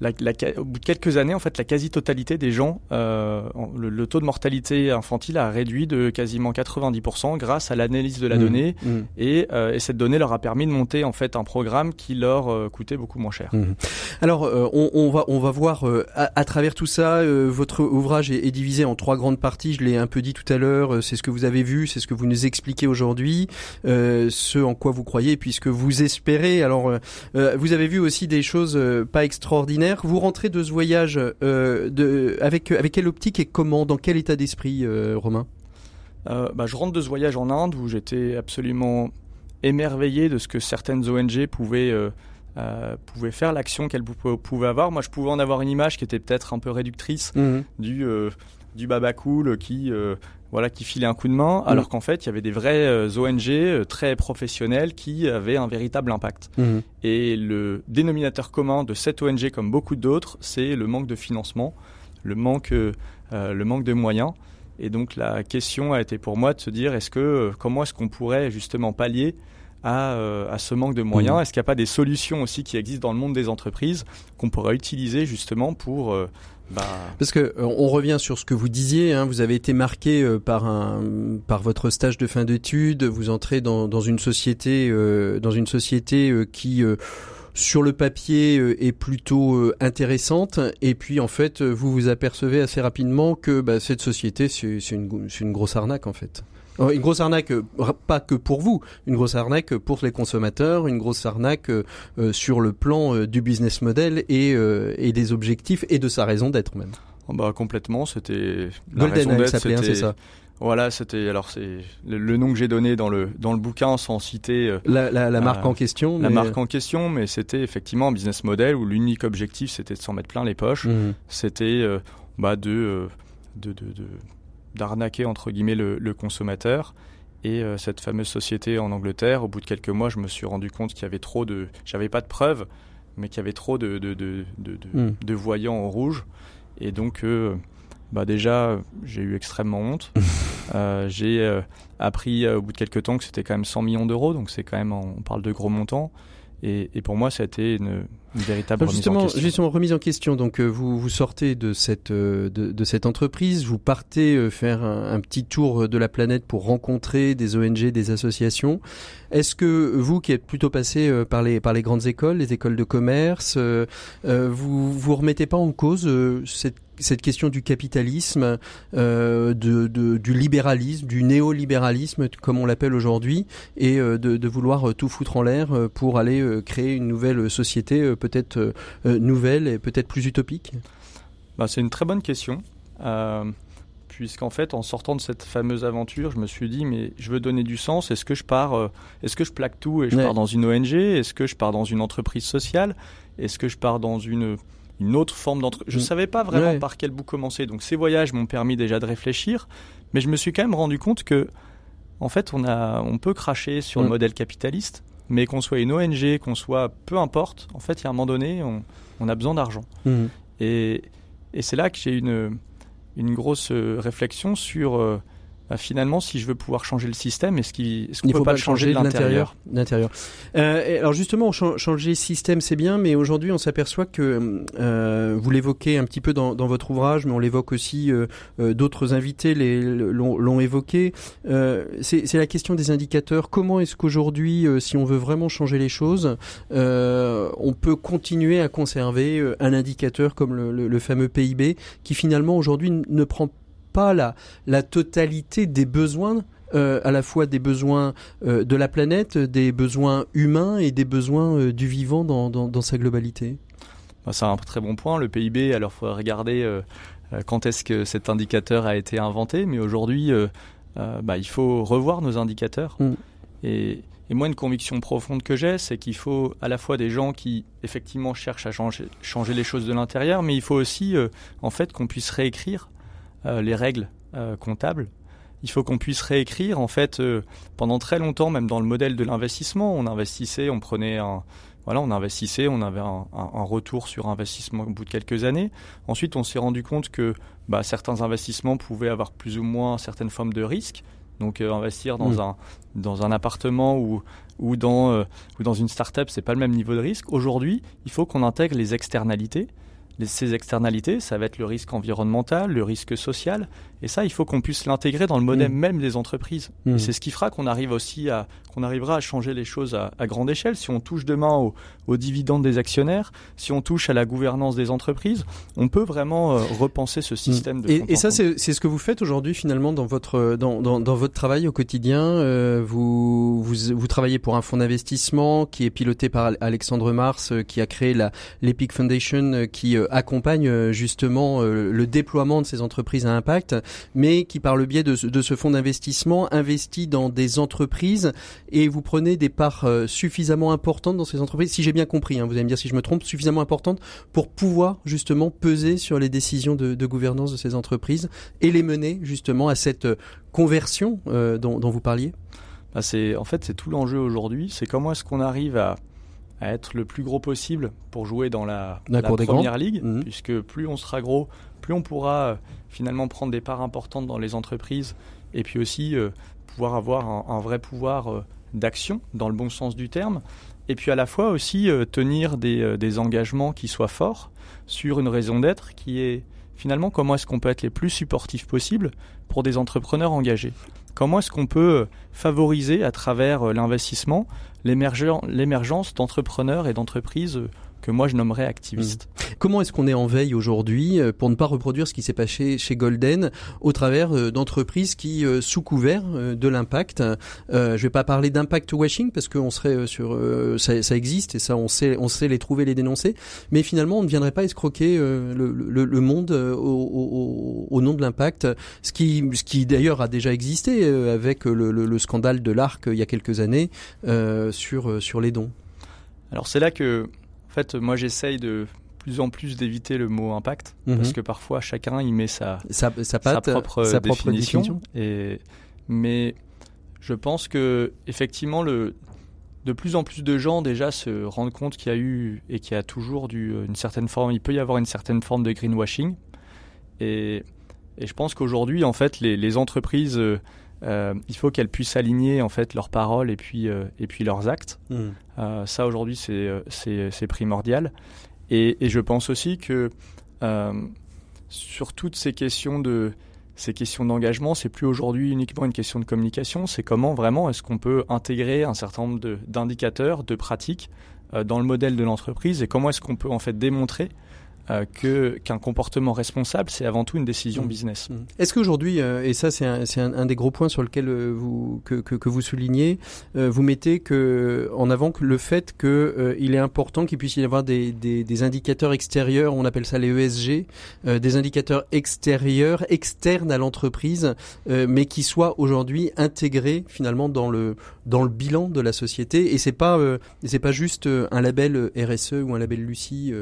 la, la, au bout de quelques années, en fait, la quasi-totalité des gens, euh, le, le taux de mortalité infantile a réduit de quasiment 90% grâce à l'analyse de la mm, donnée. mm. Et, euh, et cette donnée leur a permis de monter en fait un programme qui leur euh, coûtait beaucoup moins cher. Mhm. Alors, euh, on, on va on va voir euh, à, à travers tout ça. euh, votre ouvrage est, est divisé en trois grandes parties. Je l'ai un peu dit tout à l'heure. c'est ce que vous avez vu, c'est ce que vous nous expliquez aujourd'hui, euh, ce en quoi vous croyez, puis ce que vous espérez. Alors, vous avez vu aussi des choses pas extraordinaires. Vous rentrez de ce voyage euh, de avec avec quelle optique et comment, dans quel état d'esprit, euh, Romain? Euh, bah, je rentre de ce voyage en Inde où j'étais absolument émerveillé de ce que certaines ONG pouvaient, pouvaient faire, l'action qu'elles pou- pouvaient avoir. Moi, je pouvais en avoir une image qui était peut-être un peu réductrice du, euh, du baba cool qui, euh, voilà, qui filait un coup de main, alors qu'en fait, il y avait des vraies euh, ONG euh, très professionnelles qui avaient un véritable impact. Mhm. Et le dénominateur commun de cette ONG, comme beaucoup d'autres, c'est le manque de financement, le manque, euh, le manque de moyens. Et donc la question a été pour moi de se dire est-ce que comment est-ce qu'on pourrait justement pallier à, euh, à ce manque de moyens? Mhm. Est-ce qu'il n'y a pas des solutions aussi qui existent dans le monde des entreprises qu'on pourrait utiliser justement pour euh, bah, Parce que euh, on revient sur ce que vous disiez, hein, vous avez été marqué euh, par un par votre stage de fin d'études, vous entrez dans, dans une société euh, dans une société euh, qui euh, sur le papier est plutôt intéressante. Et puis en fait vous vous apercevez assez rapidement que bah, cette société c'est une une grosse arnaque en fait. Euh, Une grosse arnaque, euh, pas que pour vous, une grosse arnaque pour les consommateurs, une grosse arnaque euh, sur le plan du business model et, et des objectifs et de sa raison d'être même. oh bah, complètement, c'était la raison Golden d'être, s'appelait, hein, c'était- ça. Voilà, c'était alors c'est le, le nom que j'ai donné dans le dans le bouquin sans citer euh, La, la, la marque Euh, en question. la mais- marque en question, mais c'était effectivement un business model où l'unique objectif c'était de s'en mettre plein les poches. Mhm. C'était euh, bah, de, de, de, de- d'arnaquer entre guillemets le, le consommateur. Et euh, cette fameuse société en Angleterre, au bout de quelques mois, je me suis rendu compte qu'il y avait trop de, j'avais pas de preuves, mais qu'il y avait trop de, de, de, de, Mm. de voyants en rouge. Et donc, euh, bah déjà, j'ai eu extrêmement honte. Euh, j'ai appris au bout de quelques temps que c'était quand même 100 millions d'euros, donc c'est quand même, on parle de gros montants. Et, et pour moi, ça a été une, une véritable Alors remise en justement, question. justement, remise en question. Donc, euh, vous, vous sortez de cette, euh, de, de cette entreprise, vous partez euh, faire un, un petit tour de la planète pour rencontrer des ONG, des associations. Est-ce que vous, qui êtes plutôt passé par les, par les grandes écoles, les écoles de commerce, vous vous remettez pas en cause cette cette question du capitalisme, euh, de, de- du libéralisme, du néolibéralisme, comme on l'appelle aujourd'hui, et de, de vouloir tout foutre en l'air pour aller créer une nouvelle société, peut-être euh, euh, nouvelle et peut-être plus utopique? Bah, c'est une très bonne question. Euh, Puisqu'en fait, en sortant de cette fameuse aventure, je me suis dit, mais je veux donner du sens. Est-ce que je pars, est-ce que je plaque tout et je Ouais. pars dans une ONG Est-ce que je pars dans une entreprise sociale? Est-ce que je pars dans une, une autre forme d'entreprise Je Mm. savais pas vraiment Ouais. par quel bout commencer. Donc ces voyages m'ont permis déjà de réfléchir, mais je me suis quand même rendu compte que, en fait, on a, on peut cracher sur le Mm. modèle capitaliste, mais qu'on soit une ONG, qu'on soit, peu importe. En fait, il y a un moment donné, on, on a besoin d'argent. Et, et c'est là que j'ai une, une grosse euh, réflexion sur euh, bah, finalement si je veux pouvoir changer le système, est-ce qu'il qu'on Il peut faut pas le changer de l'intérieur de l'intérieur. Euh, alors justement, chan- changer système, c'est bien, mais aujourd'hui, on s'aperçoit que euh, vous l'évoquez un petit peu dans, dans votre ouvrage, mais on l'évoque aussi. euh, D'autres invités l'ont évoqué. C'est la question des indicateurs. Comment est-ce qu'aujourd'hui, si on veut vraiment changer les choses, on peut continuer à conserver un indicateur comme le, le- le fameux PIB, qui finalement aujourd'hui ne prend pas la, la totalité des besoins euh, à la fois des besoins euh, de la planète, des besoins humains et des besoins euh, du vivant dans, dans, dans sa globalité. Bah, C'est un très bon point. Le PIB, alors il faudrait regarder quand est-ce que cet indicateur a été inventé, mais aujourd'hui, bah, il faut revoir nos indicateurs. Mm. Et, et moi, une conviction profonde que j'ai, c'est qu'il faut à la fois des gens qui effectivement cherchent à changer, changer les choses de l'intérieur, mais il faut aussi en fait qu'on puisse réécrire les règles euh, comptables. Il faut qu'on puisse réécrire en fait euh, pendant très longtemps, même dans le modèle de l'investissement, on investissait, on prenait un, voilà, on investissait, on avait un, un- un retour sur investissement au bout de quelques années. Ensuite, on s'est rendu compte que bah, certains investissements pouvaient avoir plus ou moins certaines formes de risques. Donc, euh, investir dans, Mm. un, dans un appartement ou, ou, dans, euh, ou dans une start-up, c'est pas le même niveau de risque. Aujourd'hui, il faut qu'on intègre les externalités. Ces externalités, ça va être le risque environnemental, le risque social. Et ça, il faut qu'on puisse l'intégrer dans le modèle Mm. même des entreprises. Mm. Et c'est ce qui fera qu'on arrive aussi à, qu'on arrivera à changer les choses à, à grande échelle. Si on touche demain au- aux dividendes des actionnaires, si on touche à la gouvernance des entreprises, on peut vraiment euh, repenser ce système de Mm. Et, ça, c'est c'est ce que vous faites aujourd'hui finalement dans votre dans, dans, dans votre travail au quotidien. Euh, vous, vous vous travaillez pour un fonds d'investissement qui est piloté par Alexandre Mars, euh, qui a créé la l'Epic Foundation, qui accompagne euh, justement euh, le déploiement de ces entreprises à impact, mais qui par le biais de, ce- fonds d'investissement investit dans des entreprises et vous prenez des parts euh, suffisamment importantes dans ces entreprises. Si j'ai bien compris, hein, vous allez me dire si je me trompe, suffisamment importantes pour pouvoir justement peser sur les décisions de, gouvernance de ces entreprises et les mener justement à cette conversion dont, dont vous parliez? Bah, c'est, en fait, c'est tout l'enjeu aujourd'hui. C'est comment est-ce qu'on arrive à, à être le plus gros possible pour jouer dans la, première ligue, Mhm. puisque plus on sera gros, plus on pourra euh, finalement prendre des parts importantes dans les entreprises, et puis aussi euh, pouvoir avoir un, un vrai pouvoir euh, d'action dans le bon sens du terme, et puis à la fois aussi tenir des, des engagements qui soient forts sur une raison d'être qui est finalement comment est-ce qu'on peut être les plus supportifs possibles pour des entrepreneurs engagés? Comment est-ce qu'on peut favoriser à travers l'investissement l'émergence d'entrepreneurs et d'entreprises que moi je nommerais activiste. Mmh. Comment est-ce qu'on est en veille aujourd'hui euh, pour ne pas reproduire ce qui s'est passé chez Golden au travers euh, d'entreprises qui, euh, sous couvert de l'impact, je vais pas parler d'impact washing parce qu'on serait sur, ça, ça, existe et ça on sait, on sait les trouver, les dénoncer, mais finalement on ne viendrait pas escroquer le, le, le, monde au, au, au, nom de l'impact, ce qui, ce qui d'ailleurs a déjà existé avec le, le scandale de l'ARC il y a quelques années sur, sur les dons. Alors c'est là que en fait, moi, j'essaye de plus en plus d'éviter le mot impact mhm. parce que parfois chacun y met sa, sa, sa, propre, sa définition. Et, mais je pense que effectivement, le, de plus en plus de gens déjà se rendent compte qu'il y a eu et qu'il y a toujours du, une certaine forme, il peut y avoir une certaine forme de greenwashing. Et, et je pense qu'aujourd'hui, en fait, les, les entreprises euh, il faut qu'elles puissent aligner en fait leurs paroles et puis euh, et puis leurs actes. Mmh. Euh, ça aujourd'hui c'est c'est primordial. Et, et, je pense aussi que sur toutes ces questions de ces questions d'engagement, c'est plus aujourd'hui uniquement une question de communication, c'est comment vraiment est-ce qu'on peut intégrer un certain nombre d'indicateurs, de, de, pratiques dans le modèle de l'entreprise et comment est-ce qu'on peut en fait démontrer euh, que qu'un comportement responsable, c'est avant tout une décision mmh. business. Mmh. Est-ce qu'aujourd'hui, euh, et ça c'est un, un, un, des gros points sur lequel euh, vous que, que, que vous soulignez, vous mettez que en avant que le fait que il est important qu'il puisse y avoir des, des, des, indicateurs extérieurs, on appelle ça les ESG, des indicateurs extérieurs, externes à l'entreprise, mais qui soient aujourd'hui intégrés finalement dans le dans le bilan de la société. Et c'est pas c'est pas juste un label RSE ou un label Lucie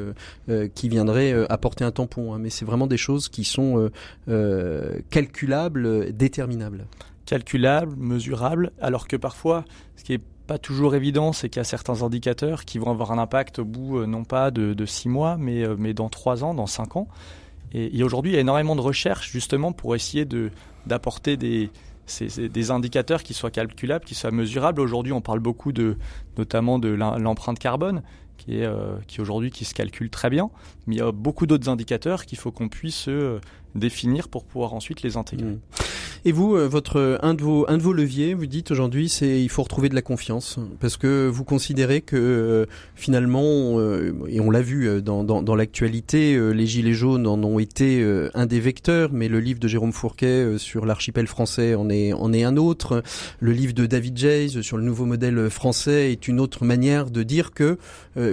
qui viendrait euh, apporter un tampon, hein, mais c'est vraiment des choses qui sont euh, euh, calculables, déterminables. Calculables, mesurables, alors que parfois, ce qui est pas toujours évident, c'est qu'il y a certains indicateurs qui vont avoir un impact au bout, non pas de, six mois, mais, mais dans trois ans, dans cinq ans. Et, aujourd'hui, il y a énormément de recherches justement pour essayer de, d'apporter des, des indicateurs qui soient calculables, qui soient mesurables. Aujourd'hui, on parle beaucoup de, notamment de l'empreinte carbone, qui est euh, qui aujourd'hui qui se calcule très bien, mais il y a beaucoup d'autres indicateurs qu'il faut qu'on puisse euh, définir pour pouvoir ensuite les intégrer. Mmh. Et vous, euh, votre un de vos un de vos leviers, vous dites aujourd'hui, c'est il faut retrouver de la confiance parce que vous considérez que euh, finalement, euh, et on l'a vu dans, dans, dans l'actualité, les gilets jaunes en ont été un des vecteurs, mais le livre de Jérôme Fourquet sur l'archipel français en est en est un autre. Le livre de David Jays sur le nouveau modèle français est une autre manière de dire que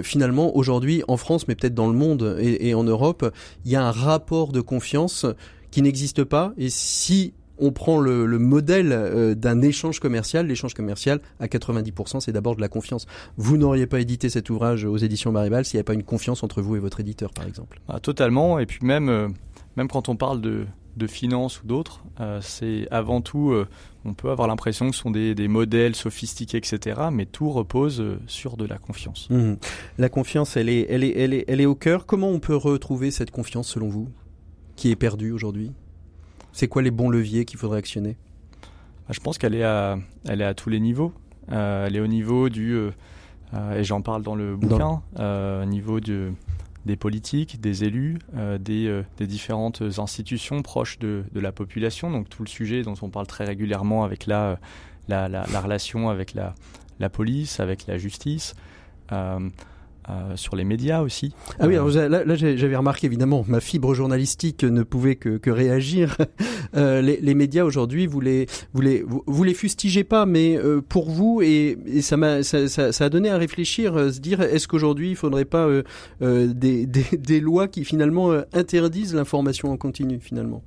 finalement aujourd'hui en France, mais peut-être dans le monde et, et en Europe, il y a un rapport de confiance qui n'existe pas. Et si on prend le, modèle euh, d'un échange commercial. L'échange commercial, à 90%, c'est d'abord de la confiance. Vous n'auriez pas édité cet ouvrage aux éditions Maribal s'il n'y avait pas une confiance entre vous et votre éditeur, par exemple. Ah, totalement. Et puis même, euh, même quand on parle de, de finance ou d'autres, euh, c'est avant tout, on peut avoir l'impression que ce sont des, des, modèles sophistiqués, etc. Mais tout repose sur de la confiance. Mmh. La confiance, elle est, elle, est, elle, est, elle est au cœur. Comment on peut retrouver cette confiance selon vous, qui est perdue aujourd'hui? C'est quoi les bons leviers qu'il faudrait actionner? Bah, Je pense qu'elle est, à, elle est à tous les niveaux. Euh, elle est au niveau du, euh, euh, et j'en parle dans le bouquin, au niveau de, des politiques, des élus, des, des, différentes institutions proches de, de, la population. Donc tout le sujet dont on parle très régulièrement avec la, la, la, la relation avec la, la police, avec la justice. Euh, sur les médias aussi. Ah oui, alors là, là j'avais remarqué évidemment, ma fibre journalistique ne pouvait que, que réagir. Euh, les, les, médias aujourd'hui, vous les, vous les, vous, les fustigez pas, mais euh, pour vous et, et ça m'a, ça, ça, ça, a donné à réfléchir, euh, se dire, est-ce qu'aujourd'hui il faudrait pas euh, des, des, des, lois qui finalement interdisent l'information en continu finalement?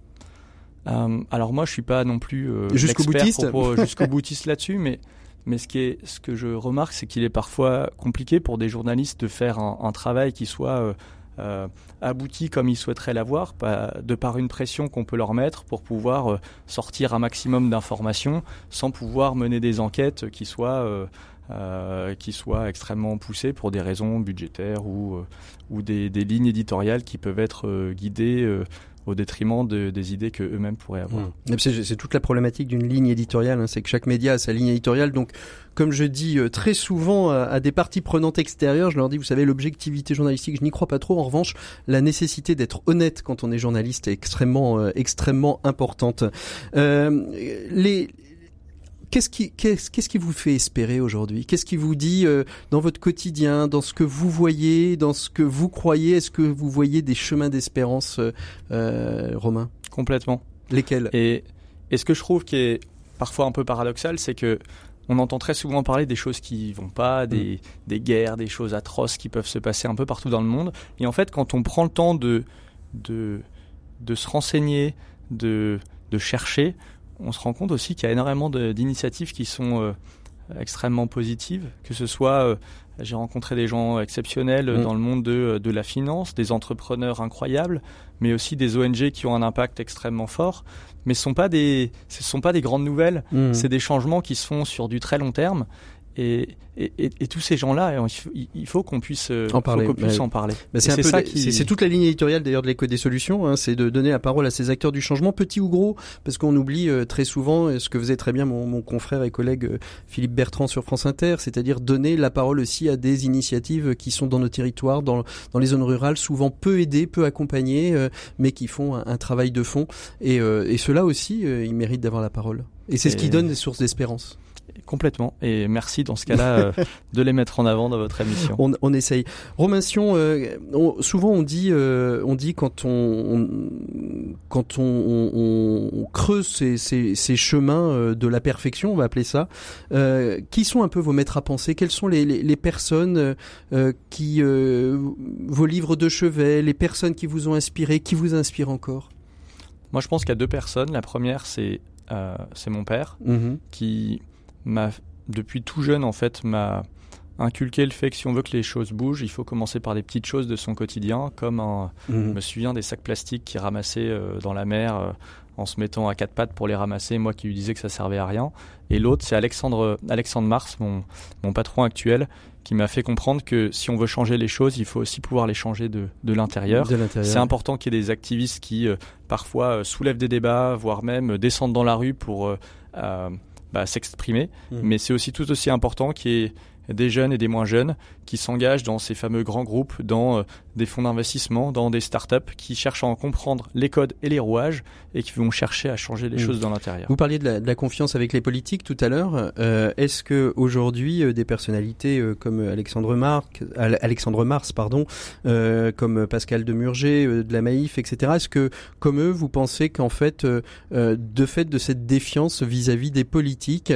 Alors moi, je suis pas non plus jusqu'au boutiste, jusqu'au boutiste là-dessus, mais mais ce, qui est, ce que je remarque, c'est qu'il est parfois compliqué pour des journalistes de faire un, travail qui soit euh, euh abouti comme ils souhaiteraient l'avoir, de par une pression qu'on peut leur mettre pour pouvoir euh, sortir un maximum d'informations sans pouvoir mener des enquêtes qui soient, qui soient extrêmement poussées pour des raisons budgétaires ou, ou des, des, lignes éditoriales qui peuvent être guidées au détriment de- des idées que eux-mêmes pourraient avoir. Mmh. C'est toute la problématique d'une ligne éditoriale, hein, c'est que chaque média a sa ligne éditoriale. Donc, comme je dis euh, très souvent à, à des parties prenantes extérieures, je leur dis, vous savez, l'objectivité journalistique, je n'y crois pas trop. En revanche, la nécessité d'être honnête quand on est journaliste est extrêmement, euh, extrêmement importante. Euh, les Qu'est-ce qui, qu'est-ce, qu'est-ce qui vous fait espérer aujourd'hui? Qu'est-ce qui vous dit euh, dans votre quotidien, dans ce que vous voyez, dans ce que vous croyez? Est-ce que vous voyez des chemins d'espérance, euh, euh, Romain Complètement. Lesquels? Et, et ce que je trouve qui est parfois un peu paradoxal, c'est que on entend très souvent parler des choses qui vont pas, des, des guerres, des choses atroces qui peuvent se passer un peu partout dans le monde. Et en fait, quand on prend le temps de, de, de se renseigner, de, de chercher, on se rend compte aussi qu'il y a énormément d'initiatives qui sont euh, extrêmement positives, que ce soit euh, j'ai rencontré des gens exceptionnels Mm. dans le monde de, de la finance, des entrepreneurs incroyables, mais aussi des ONG qui ont un impact extrêmement fort. Mais ce sont pas des, ce sont pas des grandes nouvelles. Mmh. C'est des changements qui se font sur du très long terme. Et, et, et- et tous ces gens-là, il faut, qu'on puisse, euh, En parler, faut qu'on puisse ouais. en parler. Bah, Et c'est un peu ça des- qui- c'est c'est toute la ligne éditoriale d'ailleurs de l'éco des solutions, hein, c'est de donner la parole à ces acteurs du changement, petits ou gros, parce qu'on oublie euh, très souvent euh, ce que faisait très bien mon, mon confrère et collègue euh, Philippe Bertrand sur France Inter, c'est-à-dire donner la parole aussi à des initiatives qui sont dans nos territoires, dans, dans les zones rurales, souvent peu aidées, peu accompagnées, euh, mais qui font un, un travail de fond. Et, et ceux-là aussi, ils méritent d'avoir la parole. Et c'est ce qui donne des sources d'espérance. Complètement. Et merci dans ce cas-là euh, de les mettre en avant dans votre émission. On, on essaye. Romain Sion, euh, on- souvent on dit, euh, on dit quand on, on- quand creuse ces, ces- ces chemins de la perfection, on va appeler ça. qui sont un peu vos maîtres à penser? Quelles sont les, les, les personnes qui vos livres de chevet, les personnes qui vous ont inspiré, qui vous inspirent encore? Moi, je pense qu'il y a deux personnes. La première, c'est c'est mon père, Mhm. qui m'a, depuis tout jeune, en fait, m'a inculqué le fait que si on veut que les choses bougent, il faut commencer par des petites choses de son quotidien, comme un, Je Mhm. me souviens des sacs plastiques qu'il ramassait euh, dans la mer euh, en se mettant à quatre pattes pour les ramasser, moi qui lui disais que ça servait à rien. Et l'autre, c'est Alexandre, Alexandre Mars, mon, mon patron actuel, qui m'a fait comprendre que si on veut changer les choses, il faut aussi pouvoir les changer de, de l'intérieur. C'est important qu'il y ait des activistes qui euh, parfois soulèvent des débats, voire même descendent dans la rue pour euh, bah, s'exprimer. Mhm. Mais c'est aussi tout aussi important qu'il y ait des jeunes et des moins jeunes qui s'engagent dans ces fameux grands groupes, dans euh, des fonds d'investissement, dans des startups qui cherchent à en comprendre les codes et les rouages et qui vont chercher à changer les Mhm. choses dans l'intérieur. Vous parliez de la, de la confiance avec les politiques tout à l'heure. Euh, Est-ce que aujourd'hui euh, des personnalités euh, comme Alexandre Marc, Al- Alexandre Mars, pardon, euh, comme Pascal Demurger euh, de la Maïf, etc. Est-ce que, comme eux, vous pensez qu'en fait, euh, euh, de fait de cette défiance vis-à-vis des politiques,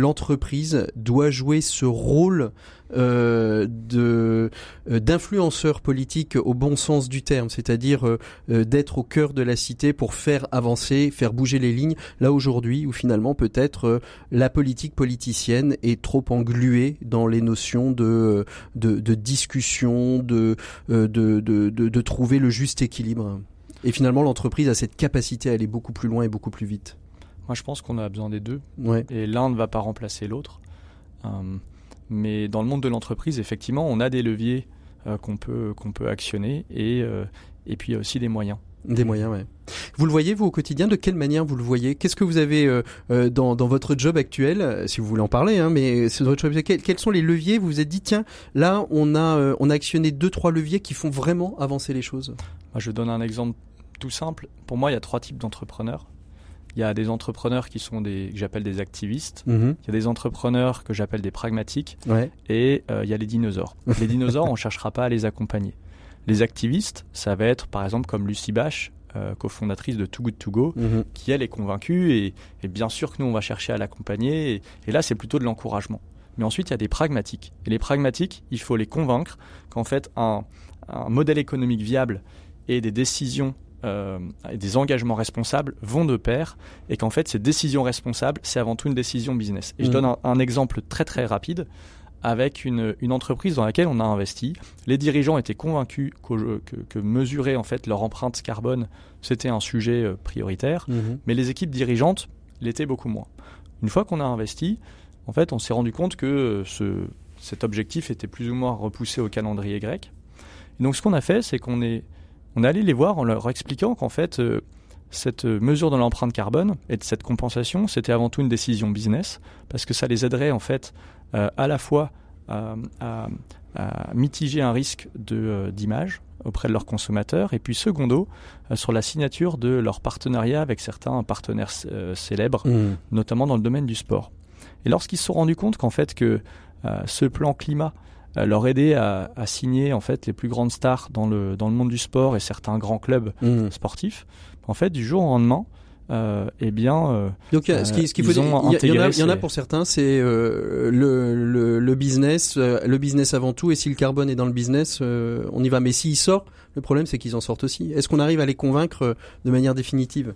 l'entreprise doit jouer ce rôle euh, de euh, d'influenceur politique au bon sens du terme, c'est-à-dire euh, d'être au cœur de la cité pour faire avancer, faire bouger les lignes. Là aujourd'hui, où finalement peut-être euh, la politique politicienne est trop engluée dans les notions de de, de discussion, de, de, de de de trouver le juste équilibre. Et finalement, l'entreprise a cette capacité à aller beaucoup plus loin et beaucoup plus vite. Moi, je pense qu'on a besoin des deux Ouais. et l'un ne va pas remplacer l'autre. Euh, mais dans le monde de l'entreprise, effectivement, on a des leviers euh, qu'on peut, qu'on peut actionner et, euh, et puis il y a aussi des moyens. Des moyens, ouais. Vous le voyez, vous, au quotidien De quelle manière vous le voyez? Qu'est-ce que vous avez euh, euh, dans, dans votre job actuel, euh, si vous voulez en parler, hein, mais dans votre job quels, quels sont les leviers? Vous vous êtes dit, tiens, là, on a, euh, on a actionné deux, trois leviers qui font vraiment avancer les choses. Je donne un exemple tout simple. Pour moi, il y a trois types d'entrepreneurs. Il y a des entrepreneurs qui sont des, que j'appelle des activistes. Il y a des entrepreneurs que j'appelle des pragmatiques. Ouais. Et euh, il y a les dinosaures. Les dinosaures, on ne cherchera pas à les accompagner. Les activistes, ça va être par exemple comme Lucie Bache, euh, cofondatrice de Too Good To Go, Mhm. qui elle est convaincue et, et bien sûr que nous on va chercher à l'accompagner et, et là c'est plutôt de l'encouragement. Mais ensuite il y a des pragmatiques et les pragmatiques il faut les convaincre qu'en fait un, un modèle économique viable et des décisions euh, et des engagements responsables vont de pair et qu'en fait ces décisions responsables c'est avant tout une décision business. Et je Mhm. donne un, un exemple très très rapide avec une, une entreprise dans laquelle on a investi. Les dirigeants étaient convaincus que, que mesurer en fait leur empreinte carbone c'était un sujet euh, prioritaire Mhm. mais les équipes dirigeantes l'étaient beaucoup moins. Une fois qu'on a investi, en fait, on s'est rendu compte que euh, ce, cet objectif était plus ou moins repoussé au calendrier grec. Et donc, ce qu'on a fait, c'est qu'on est, on est allé les voir en leur expliquant qu'en fait, euh, cette mesure de l'empreinte carbone et de cette compensation, c'était avant tout une décision business, parce que ça les aiderait en fait euh, à la fois à, à- à mitiger un risque de, euh, d'image auprès de leurs consommateurs, et puis secondo, euh, sur la signature de leur partenariat avec certains partenaires célèbres Mmh. notamment dans le domaine du sport. Et lorsqu'ils se sont rendus compte qu'en fait que ce plan climat leur aidait à, à signer en fait les plus grandes stars dans le dans le monde du sport et certains grands clubs Mmh. sportifs, en fait du jour au lendemain, euh, eh bien euh, Donc, euh, ce qui- ce qu'il faut dire, il y, en a, y en a pour certains, c'est euh, le, le, le business, euh, le business avant tout. Et si le carbone est dans le business, euh, on y va. Mais s'il sort, le problème c'est qu'ils en sortent aussi. Est-ce qu'on arrive à les convaincre euh, de manière définitive?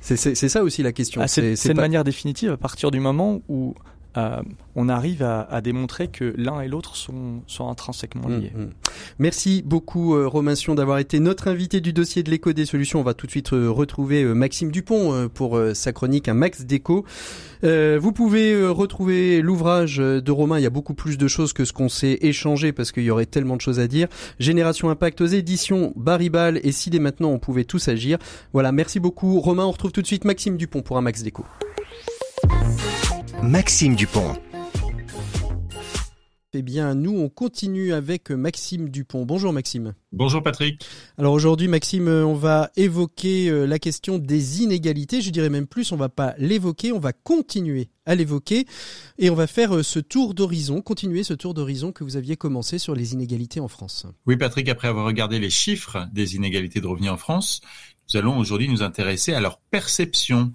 C'est ça aussi la question. ah, c'est de pas- manière définitive à partir du moment où euh, on arrive à, démontrer que l'un et l'autre sont, sont intrinsèquement liés. Mm, mm. Merci beaucoup euh, Romain Sion d'avoir été notre invité du dossier de l'éco des solutions. On va tout de suite euh, retrouver Maxime Dupont pour sa chronique un max d'éco. Vous pouvez retrouver l'ouvrage de Romain. Il y a beaucoup plus de choses que ce qu'on s'est échangé parce qu'il y aurait tellement de choses à dire. Génération Impact aux éditions Baribal et si dès maintenant on pouvait tous agir. Voilà, merci beaucoup Romain. On retrouve tout de suite Maxime Dupont pour un max d'éco. Maxime Dupont. Eh bien, nous, on continue avec Maxime Dupont. Bonjour Maxime. Bonjour Patrick. Alors aujourd'hui, Maxime, on va évoquer euh, la question des inégalités. Je dirais même plus, on va pas l'évoquer, on va continuer à l'évoquer et on va faire euh, ce tour d'horizon, continuer ce tour d'horizon que vous aviez commencé sur les inégalités en France. Oui Patrick, après avoir regardé les chiffres des inégalités de revenus en France, nous allons aujourd'hui nous intéresser à leur perception.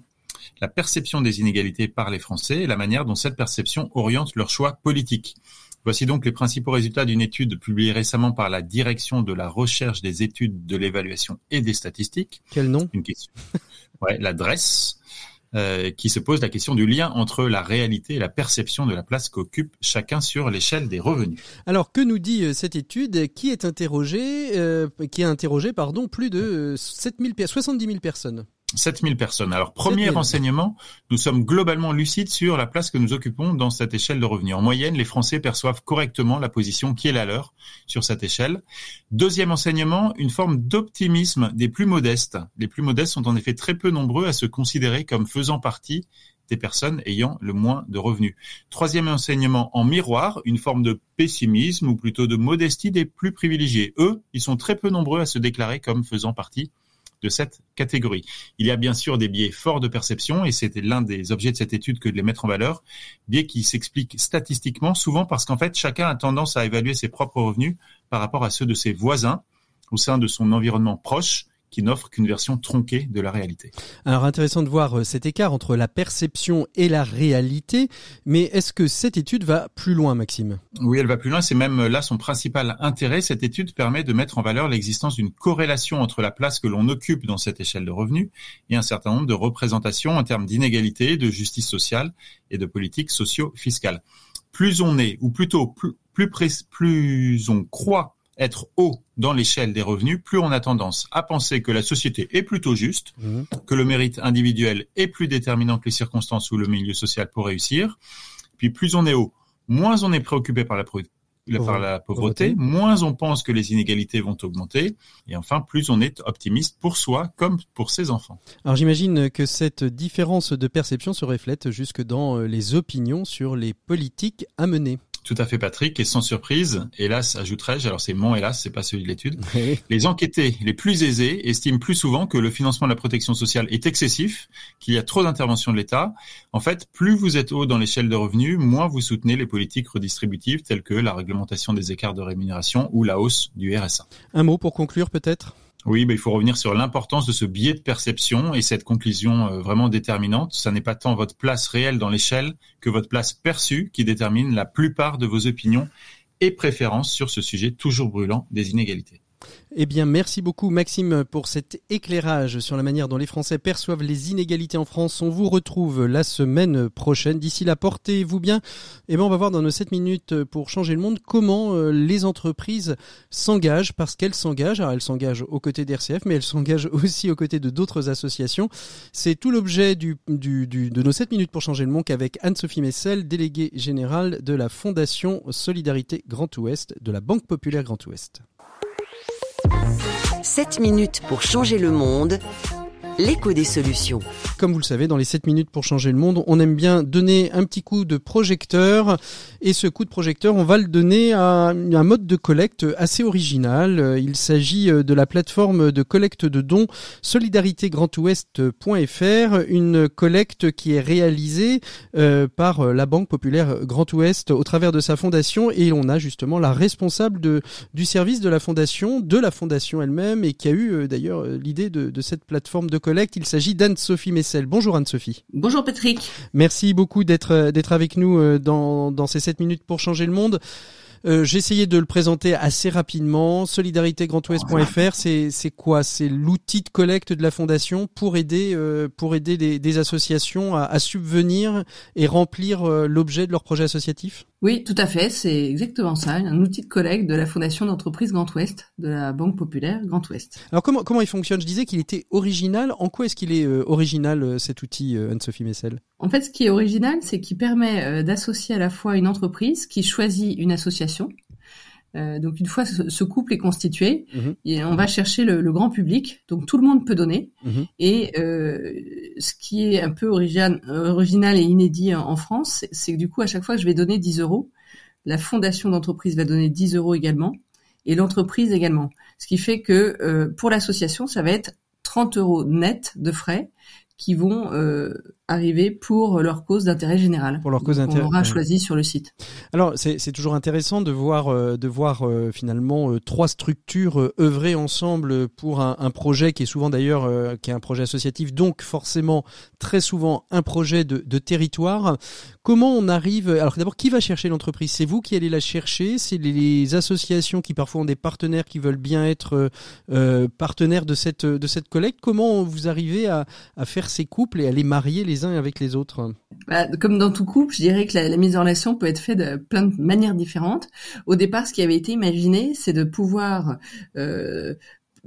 La perception des inégalités par les Français et la manière dont cette perception oriente leurs choix politiques. Voici donc les principaux résultats d'une étude publiée récemment par la Direction de la recherche des études, de l'évaluation et des statistiques. Quel nom? Une question. Ouais, l'adresse. Euh, qui se pose la question du lien entre la réalité et la perception de la place qu'occupe chacun sur l'échelle des revenus. Alors que nous dit euh, cette étude? Qui est interrogé, euh, qui a interrogé pardon plus de euh, 7000 per- 70 000 personnes. 7000 personnes. Alors, premier 7000. renseignement, nous sommes globalement lucides sur la place que nous occupons dans cette échelle de revenus. En moyenne, les Français perçoivent correctement la position qui est la leur sur cette échelle. Deuxième enseignement, une forme d'optimisme des plus modestes. Les plus modestes sont en effet très peu nombreux à se considérer comme faisant partie des personnes ayant le moins de revenus. Troisième enseignement en miroir, une forme de pessimisme ou plutôt de modestie des plus privilégiés. Eux, ils sont très peu nombreux à se déclarer comme faisant partie de cette catégorie. Il y a bien sûr des biais forts de perception et c'était l'un des objets de cette étude que de les mettre en valeur, biais qui s'expliquent statistiquement souvent parce qu'en fait chacun a tendance à évaluer ses propres revenus par rapport à ceux de ses voisins au sein de son environnement proche qui n'offre qu'une version tronquée de la réalité. Alors intéressant de voir euh, cet écart entre la perception et la réalité, mais est-ce que cette étude va plus loin Maxime? Oui, elle va plus loin. C'est même là son principal intérêt. Cette étude permet de mettre en valeur l'existence d'une corrélation entre la place que l'on occupe dans cette échelle de revenus et un certain nombre de représentations en termes d'inégalité, de justice sociale et de politique socio-fiscale. Plus on est, ou plutôt plus, plus on croit être haut dans l'échelle des revenus, plus on a tendance à penser que la société est plutôt juste, que le mérite individuel est plus déterminant que les circonstances ou le milieu social pour réussir. Puis plus on est haut, moins on est préoccupé par la, pro- la- par la pauvreté, Pauvreté. moins on pense que les inégalités vont augmenter, et enfin plus on est optimiste pour soi comme pour ses enfants. Alors j'imagine que cette différence de perception se reflète jusque dans euh, les opinions sur les politiques à mener. Tout à fait Patrick, et sans surprise, hélas ajouterais-je, alors c'est mon hélas, c'est pas celui de l'étude, Les enquêtés les plus aisés estiment plus souvent que le financement de la protection sociale est excessif, qu'il y a trop d'intervention de l'État. En fait, plus vous êtes haut dans l'échelle de revenus, moins vous soutenez les politiques redistributives telles que la réglementation des écarts de rémunération ou la hausse du RSA. Un mot pour conclure peut-être? Oui, ben, il faut revenir sur l'importance de ce biais de perception et cette conclusion euh, vraiment déterminante. Ça n'est pas tant votre place réelle dans l'échelle que votre place perçue qui détermine la plupart de vos opinions et préférences sur ce sujet toujours brûlant des inégalités. Eh bien, merci beaucoup Maxime pour cet éclairage sur la manière dont les Français perçoivent les inégalités en France. On vous retrouve la semaine prochaine. D'ici là, portez-vous bien. Eh bien, on va voir dans nos 7 minutes pour changer le monde comment euh, les entreprises s'engagent parce qu'elles s'engagent. Alors, elles s'engagent aux côtés d'RCF, mais elles s'engagent aussi aux côtés de d'autres associations. C'est tout l'objet de nos 7 minutes pour changer le monde avec Anne-Sophie Messel, déléguée générale de la Fondation Solidarité Grand Ouest de la Banque Populaire Grand Ouest. 7 minutes pour changer le monde, l'écho des solutions. Comme vous le savez, dans les 7 minutes pour changer le monde, on aime bien donner un petit coup de projecteur. Et ce coup de projecteur, on va le donner à un mode de collecte assez original. Il s'agit de la plateforme de collecte de dons solidaritégrandouest.fr, une collecte qui est réalisée euh, par la Banque Populaire Grand Ouest au travers de sa fondation. Et on a justement la responsable du service de la fondation, de la fondation elle-même, et qui a eu euh, d'ailleurs l'idée de, cette plateforme de collecte. Il s'agit d'Anne-Sophie Messel. Bonjour Anne-Sophie. Bonjour Patrick. Merci beaucoup d'être euh, d'être avec nous dans, dans ces 7 minutes pour changer le monde. Euh, J'ai essayé de le présenter assez rapidement. Solidaritégrandouest.fr, c'est c'est quoi? C'est l'outil de collecte de la fondation pour aider euh, pour aider des, des associations à, à, subvenir et remplir euh, l'objet de leur projet associatif. Oui, tout à fait, c'est exactement ça, un outil de collecte de la Fondation d'entreprise Grand Ouest, de la Banque Populaire Grand Ouest. Alors comment comment il fonctionne? Je disais qu'il était original. En quoi est-ce qu'il est, euh, original euh, cet outil, euh, Anne-Sophie Messel? En fait, ce qui est original, c'est qu'il permet d'associer à la fois une entreprise qui choisit une association. Euh, donc une fois ce, ce couple est constitué, Mhm. et on va chercher le, le grand public. Donc tout le monde peut donner. Mhm. Et euh, ce qui est un peu original, original et inédit en, en France, c'est- que du coup à chaque fois je vais donner 10 euros, la fondation d'entreprise va donner 10 euros également, et l'entreprise également. Ce qui fait que euh, pour l'association, ça va être 30 euros net de frais qui vont euh, arriver pour leur cause d'intérêt général. Pour leur cause d'intérêt- On aura ouais. choisi sur le site. Alors c'est toujours intéressant de voir euh, de voir euh, finalement euh, trois structures œuvrer ensemble pour un, un projet qui est souvent d'ailleurs qui est un projet associatif donc forcément très souvent un projet de, de territoire. Comment on arrive alors d'abord qui va chercher l'entreprise? C'est vous qui allez la chercher? C'est les, les associations qui parfois ont des partenaires qui veulent bien être partenaires de cette de cette collecte? Comment vous arrivez à, à faire ces couples et à les marier les uns avec les autres Bah, comme dans tout couple, je dirais que la, mise en relation peut être faite de plein de manières différentes. Au départ, ce qui avait été imaginé, c'est de pouvoir, euh,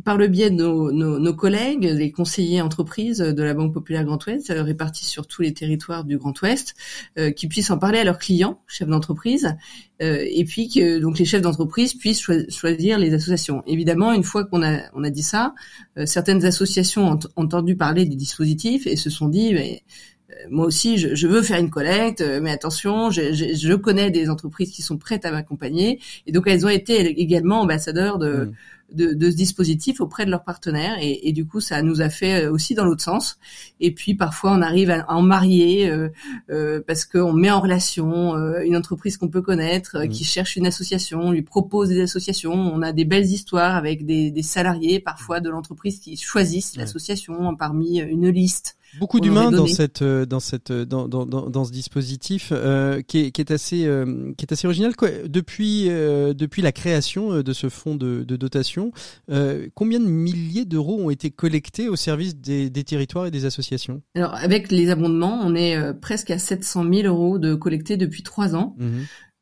par le biais de nos, nos- nos collègues, les conseillers entreprises de la Banque Populaire Grand Ouest, euh, répartis sur tous les territoires du Grand Ouest, euh, qui puissent en parler à leurs clients, chefs d'entreprise, euh, et puis que donc les chefs d'entreprise puissent choi- choisir les associations. Évidemment, une fois qu'on a on a dit ça, euh, certaines associations ont entendu parler du dispositif et se sont dit mais euh, moi aussi, je, je veux faire une collecte, euh, mais attention, je, je, je connais des entreprises qui sont prêtes à m'accompagner, et donc elles ont été également ambassadeurs de, Mm. De, de ce dispositif auprès de leurs partenaires, et, et du coup, ça nous a fait euh, aussi dans l'autre sens. Et puis parfois, on arrive à, à en marier euh, euh, parce qu'on met en relation euh, une entreprise qu'on peut connaître, qui cherche une association, on lui propose des associations. On a des belles histoires avec des, des salariés parfois de l'entreprise qui choisissent Ouais. l'association parmi une liste. Beaucoup d'humains aurait dans cette euh, dans cette euh, dans dans dans, ce dispositif euh, qui est qui est assez euh, qui est assez original quoi. depuis euh, depuis la création euh, de ce fonds de, de dotation euh, combien de milliers d'euros ont été collectés au service des, des territoires et des associations? Alors avec les abondements, on est euh, presque à 700 000 euros de collectés depuis trois ans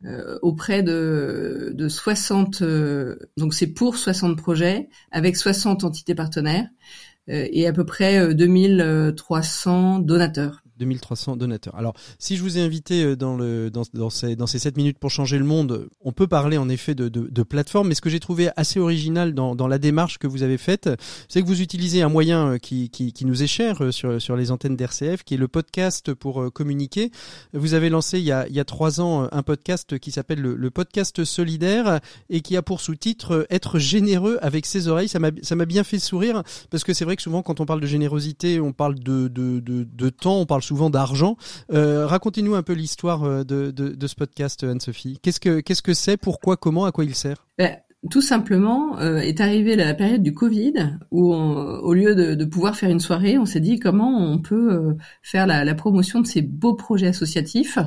euh, auprès de, de 60. euh, donc c'est pour 60 projets avec 60 entités partenaires euh, et à peu près euh, 2300 donateurs. 2300 donateurs. Alors, si je vous ai invité euh, dans, le, dans, dans, ces, dans ces 7 minutes pour changer le monde, on peut parler en effet de, de, de plateforme, mais ce que j'ai trouvé assez original dans, dans la démarche que vous avez faite, c'est que vous utilisez un moyen euh, qui, qui, qui nous est cher euh, sur, sur les antennes d'RCF, qui est le podcast pour communiquer. Vous avez lancé il y a, il y a trois ans un podcast qui s'appelle le, le podcast solidaire et qui a pour sous-titre Être généreux avec ses oreilles. Ça m'a bien fait sourire parce que c'est vrai que souvent quand on parle de générosité, on parle de, de, de, de temps, on parle souvent d'argent. Euh, Racontez-nous un peu l'histoire euh, de, ce podcast, Anne-Sophie. Qu'est-ce que c'est, pourquoi, comment, à quoi il sert? Ben, tout simplement, euh, est arrivée la période du Covid où, au lieu de, pouvoir faire une soirée, on s'est dit comment on peut faire la, promotion de ces beaux projets associatifs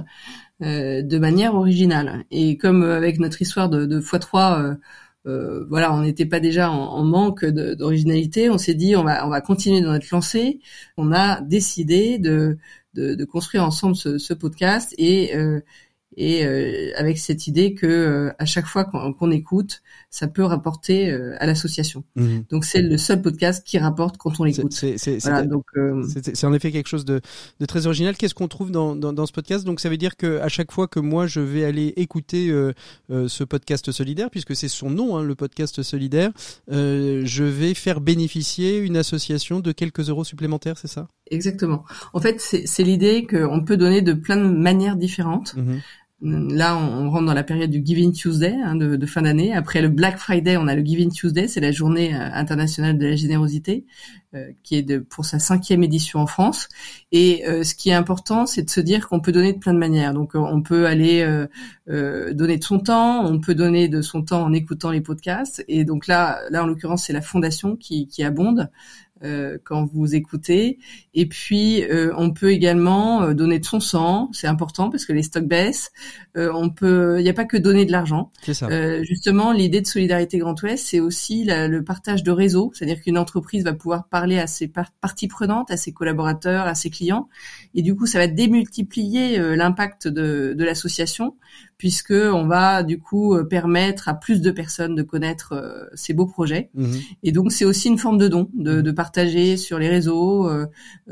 de manière originale. Et comme avec notre histoire de, de x3, euh, voilà, on n'était pas déjà en, manque d'originalité, on s'est dit on va on va continuer dans notre lancée. On a décidé de construire ensemble ce, ce podcast et euh, et euh, avec cette idée que euh, à chaque fois qu'on écoute, ça peut rapporter euh, à l'association. Mhm. Donc c'est le seul podcast qui rapporte quand on l'écoute. c'est- c'est- Voilà, euh, C'est c'est en effet quelque chose de, de très original. Qu'est-ce qu'on trouve dans, dans, dans ce podcast? Donc ça veut dire que à chaque fois que moi je vais aller écouter euh, euh, ce podcast solidaire, puisque c'est son nom, hein, le podcast solidaire, euh, je vais faire bénéficier une association de quelques euros supplémentaires, c'est ça? Exactement. En fait, c'est c'est l'idée qu'on peut donner de plein de manières différentes. Mhm. Là, on rentre dans la période du Giving Tuesday hein, de, fin d'année. Après le Black Friday, on a le Giving Tuesday, c'est la journée euh, internationale de la générosité, euh, qui est de, pour sa cinquième édition en France. Et euh, ce qui est important, c'est de se dire qu'on peut donner de plein de manières. Donc, on peut aller donner de son temps, on peut donner de son temps en écoutant les podcasts. Et donc là, là en l'occurrence, c'est la fondation qui abonde. Euh, quand vous écoutez et puis euh, on peut également euh, donner de son sang c'est important parce que les stocks baissent euh, on peut, il n'y a pas que donner de l'argent. C'est ça. Euh, justement, l'idée de Solidarité Grand Ouest, c'est aussi la- le partage de réseau, c'est-à-dire qu'une entreprise va pouvoir parler à ses par- parties prenantes, à ses collaborateurs, à ses clients, et du coup, ça va démultiplier euh, l'impact de, de l'association, puisque on va du coup permettre à plus de personnes de connaître euh, ces beaux projets. Mhm. Et donc, c'est aussi une forme de don, de, de partager sur les réseaux, euh,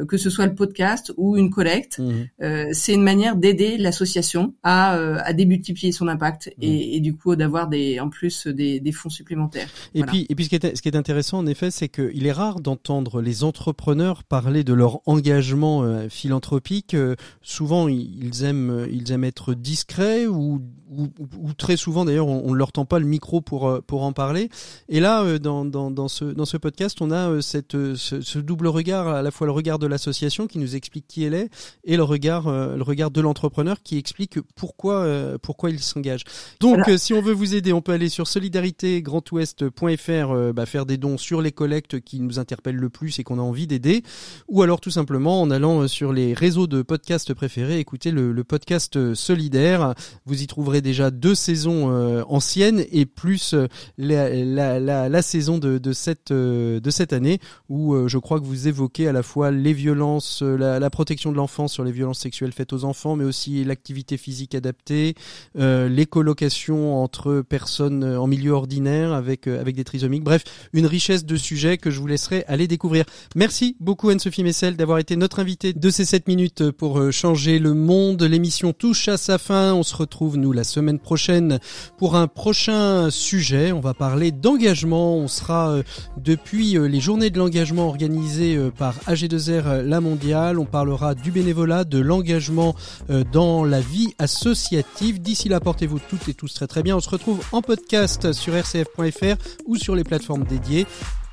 que ce soit le podcast ou une collecte. Mhm. Euh, c'est une manière d'aider l'association à, euh, à démultiplier son impact Mmh. et, et du coup d'avoir des, en plus des, des fonds supplémentaires. Et Voilà. puis, et puis ce, qui est, ce qui est intéressant, en effet, c'est qu'il est rare d'entendre les entrepreneurs parler de leur engagement philanthropique. Souvent, ils aiment, ils aiment être discrets ou, ou, ou très souvent, d'ailleurs, on, ne leur tend pas le micro pour, pour en parler. Et là, dans, dans, dans, ce, dans ce podcast, on a cette, ce, ce double regard, à la fois le regard de l'association qui nous explique qui elle est et le regard, euh, le regard de l'entrepreneur qui explique pourquoi, euh, pourquoi il s'engage. Donc, Voilà. euh, si on veut vous aider, on peut aller sur solidaritégrandouest.fr, bah, faire des dons sur les collectes qui nous interpellent le plus et qu'on a envie d'aider, ou alors tout simplement en allant sur les réseaux de podcasts préférés, écouter le, le podcast solidaire. Vous y trouverez déjà deux saisons anciennes et plus la, la, la, la saison de, de, cette, de cette année où euh, je crois que vous évoquez à la fois les violences, euh, la, protection de l'enfant sur les violences sexuelles faites aux enfants, mais aussi l'activité physique adaptée, euh, les colocations entre personnes euh, en milieu ordinaire avec avec des trisomiques. Bref, une richesse de sujets que je vous laisserai aller découvrir. Merci beaucoup Anne-Sophie Messel d'avoir été notre invitée de ces 7 minutes pour changer le monde. L'émission touche à sa fin. On se retrouve nous la semaine prochaine pour un prochain sujet. On va parler d'engagement. On sera depuis les journées de l'engagement organisées euh, par AG2R euh, La Mondiale. On parlera du bénévolat, de l'engagement euh, dans la vie associative. D'ici là, portez-vous toutes et tous très très bien. On se retrouve en podcast sur rcf.fr ou sur les plateformes dédiées.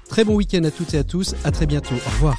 Très bon week-end à toutes et à tous. À très bientôt. Au revoir.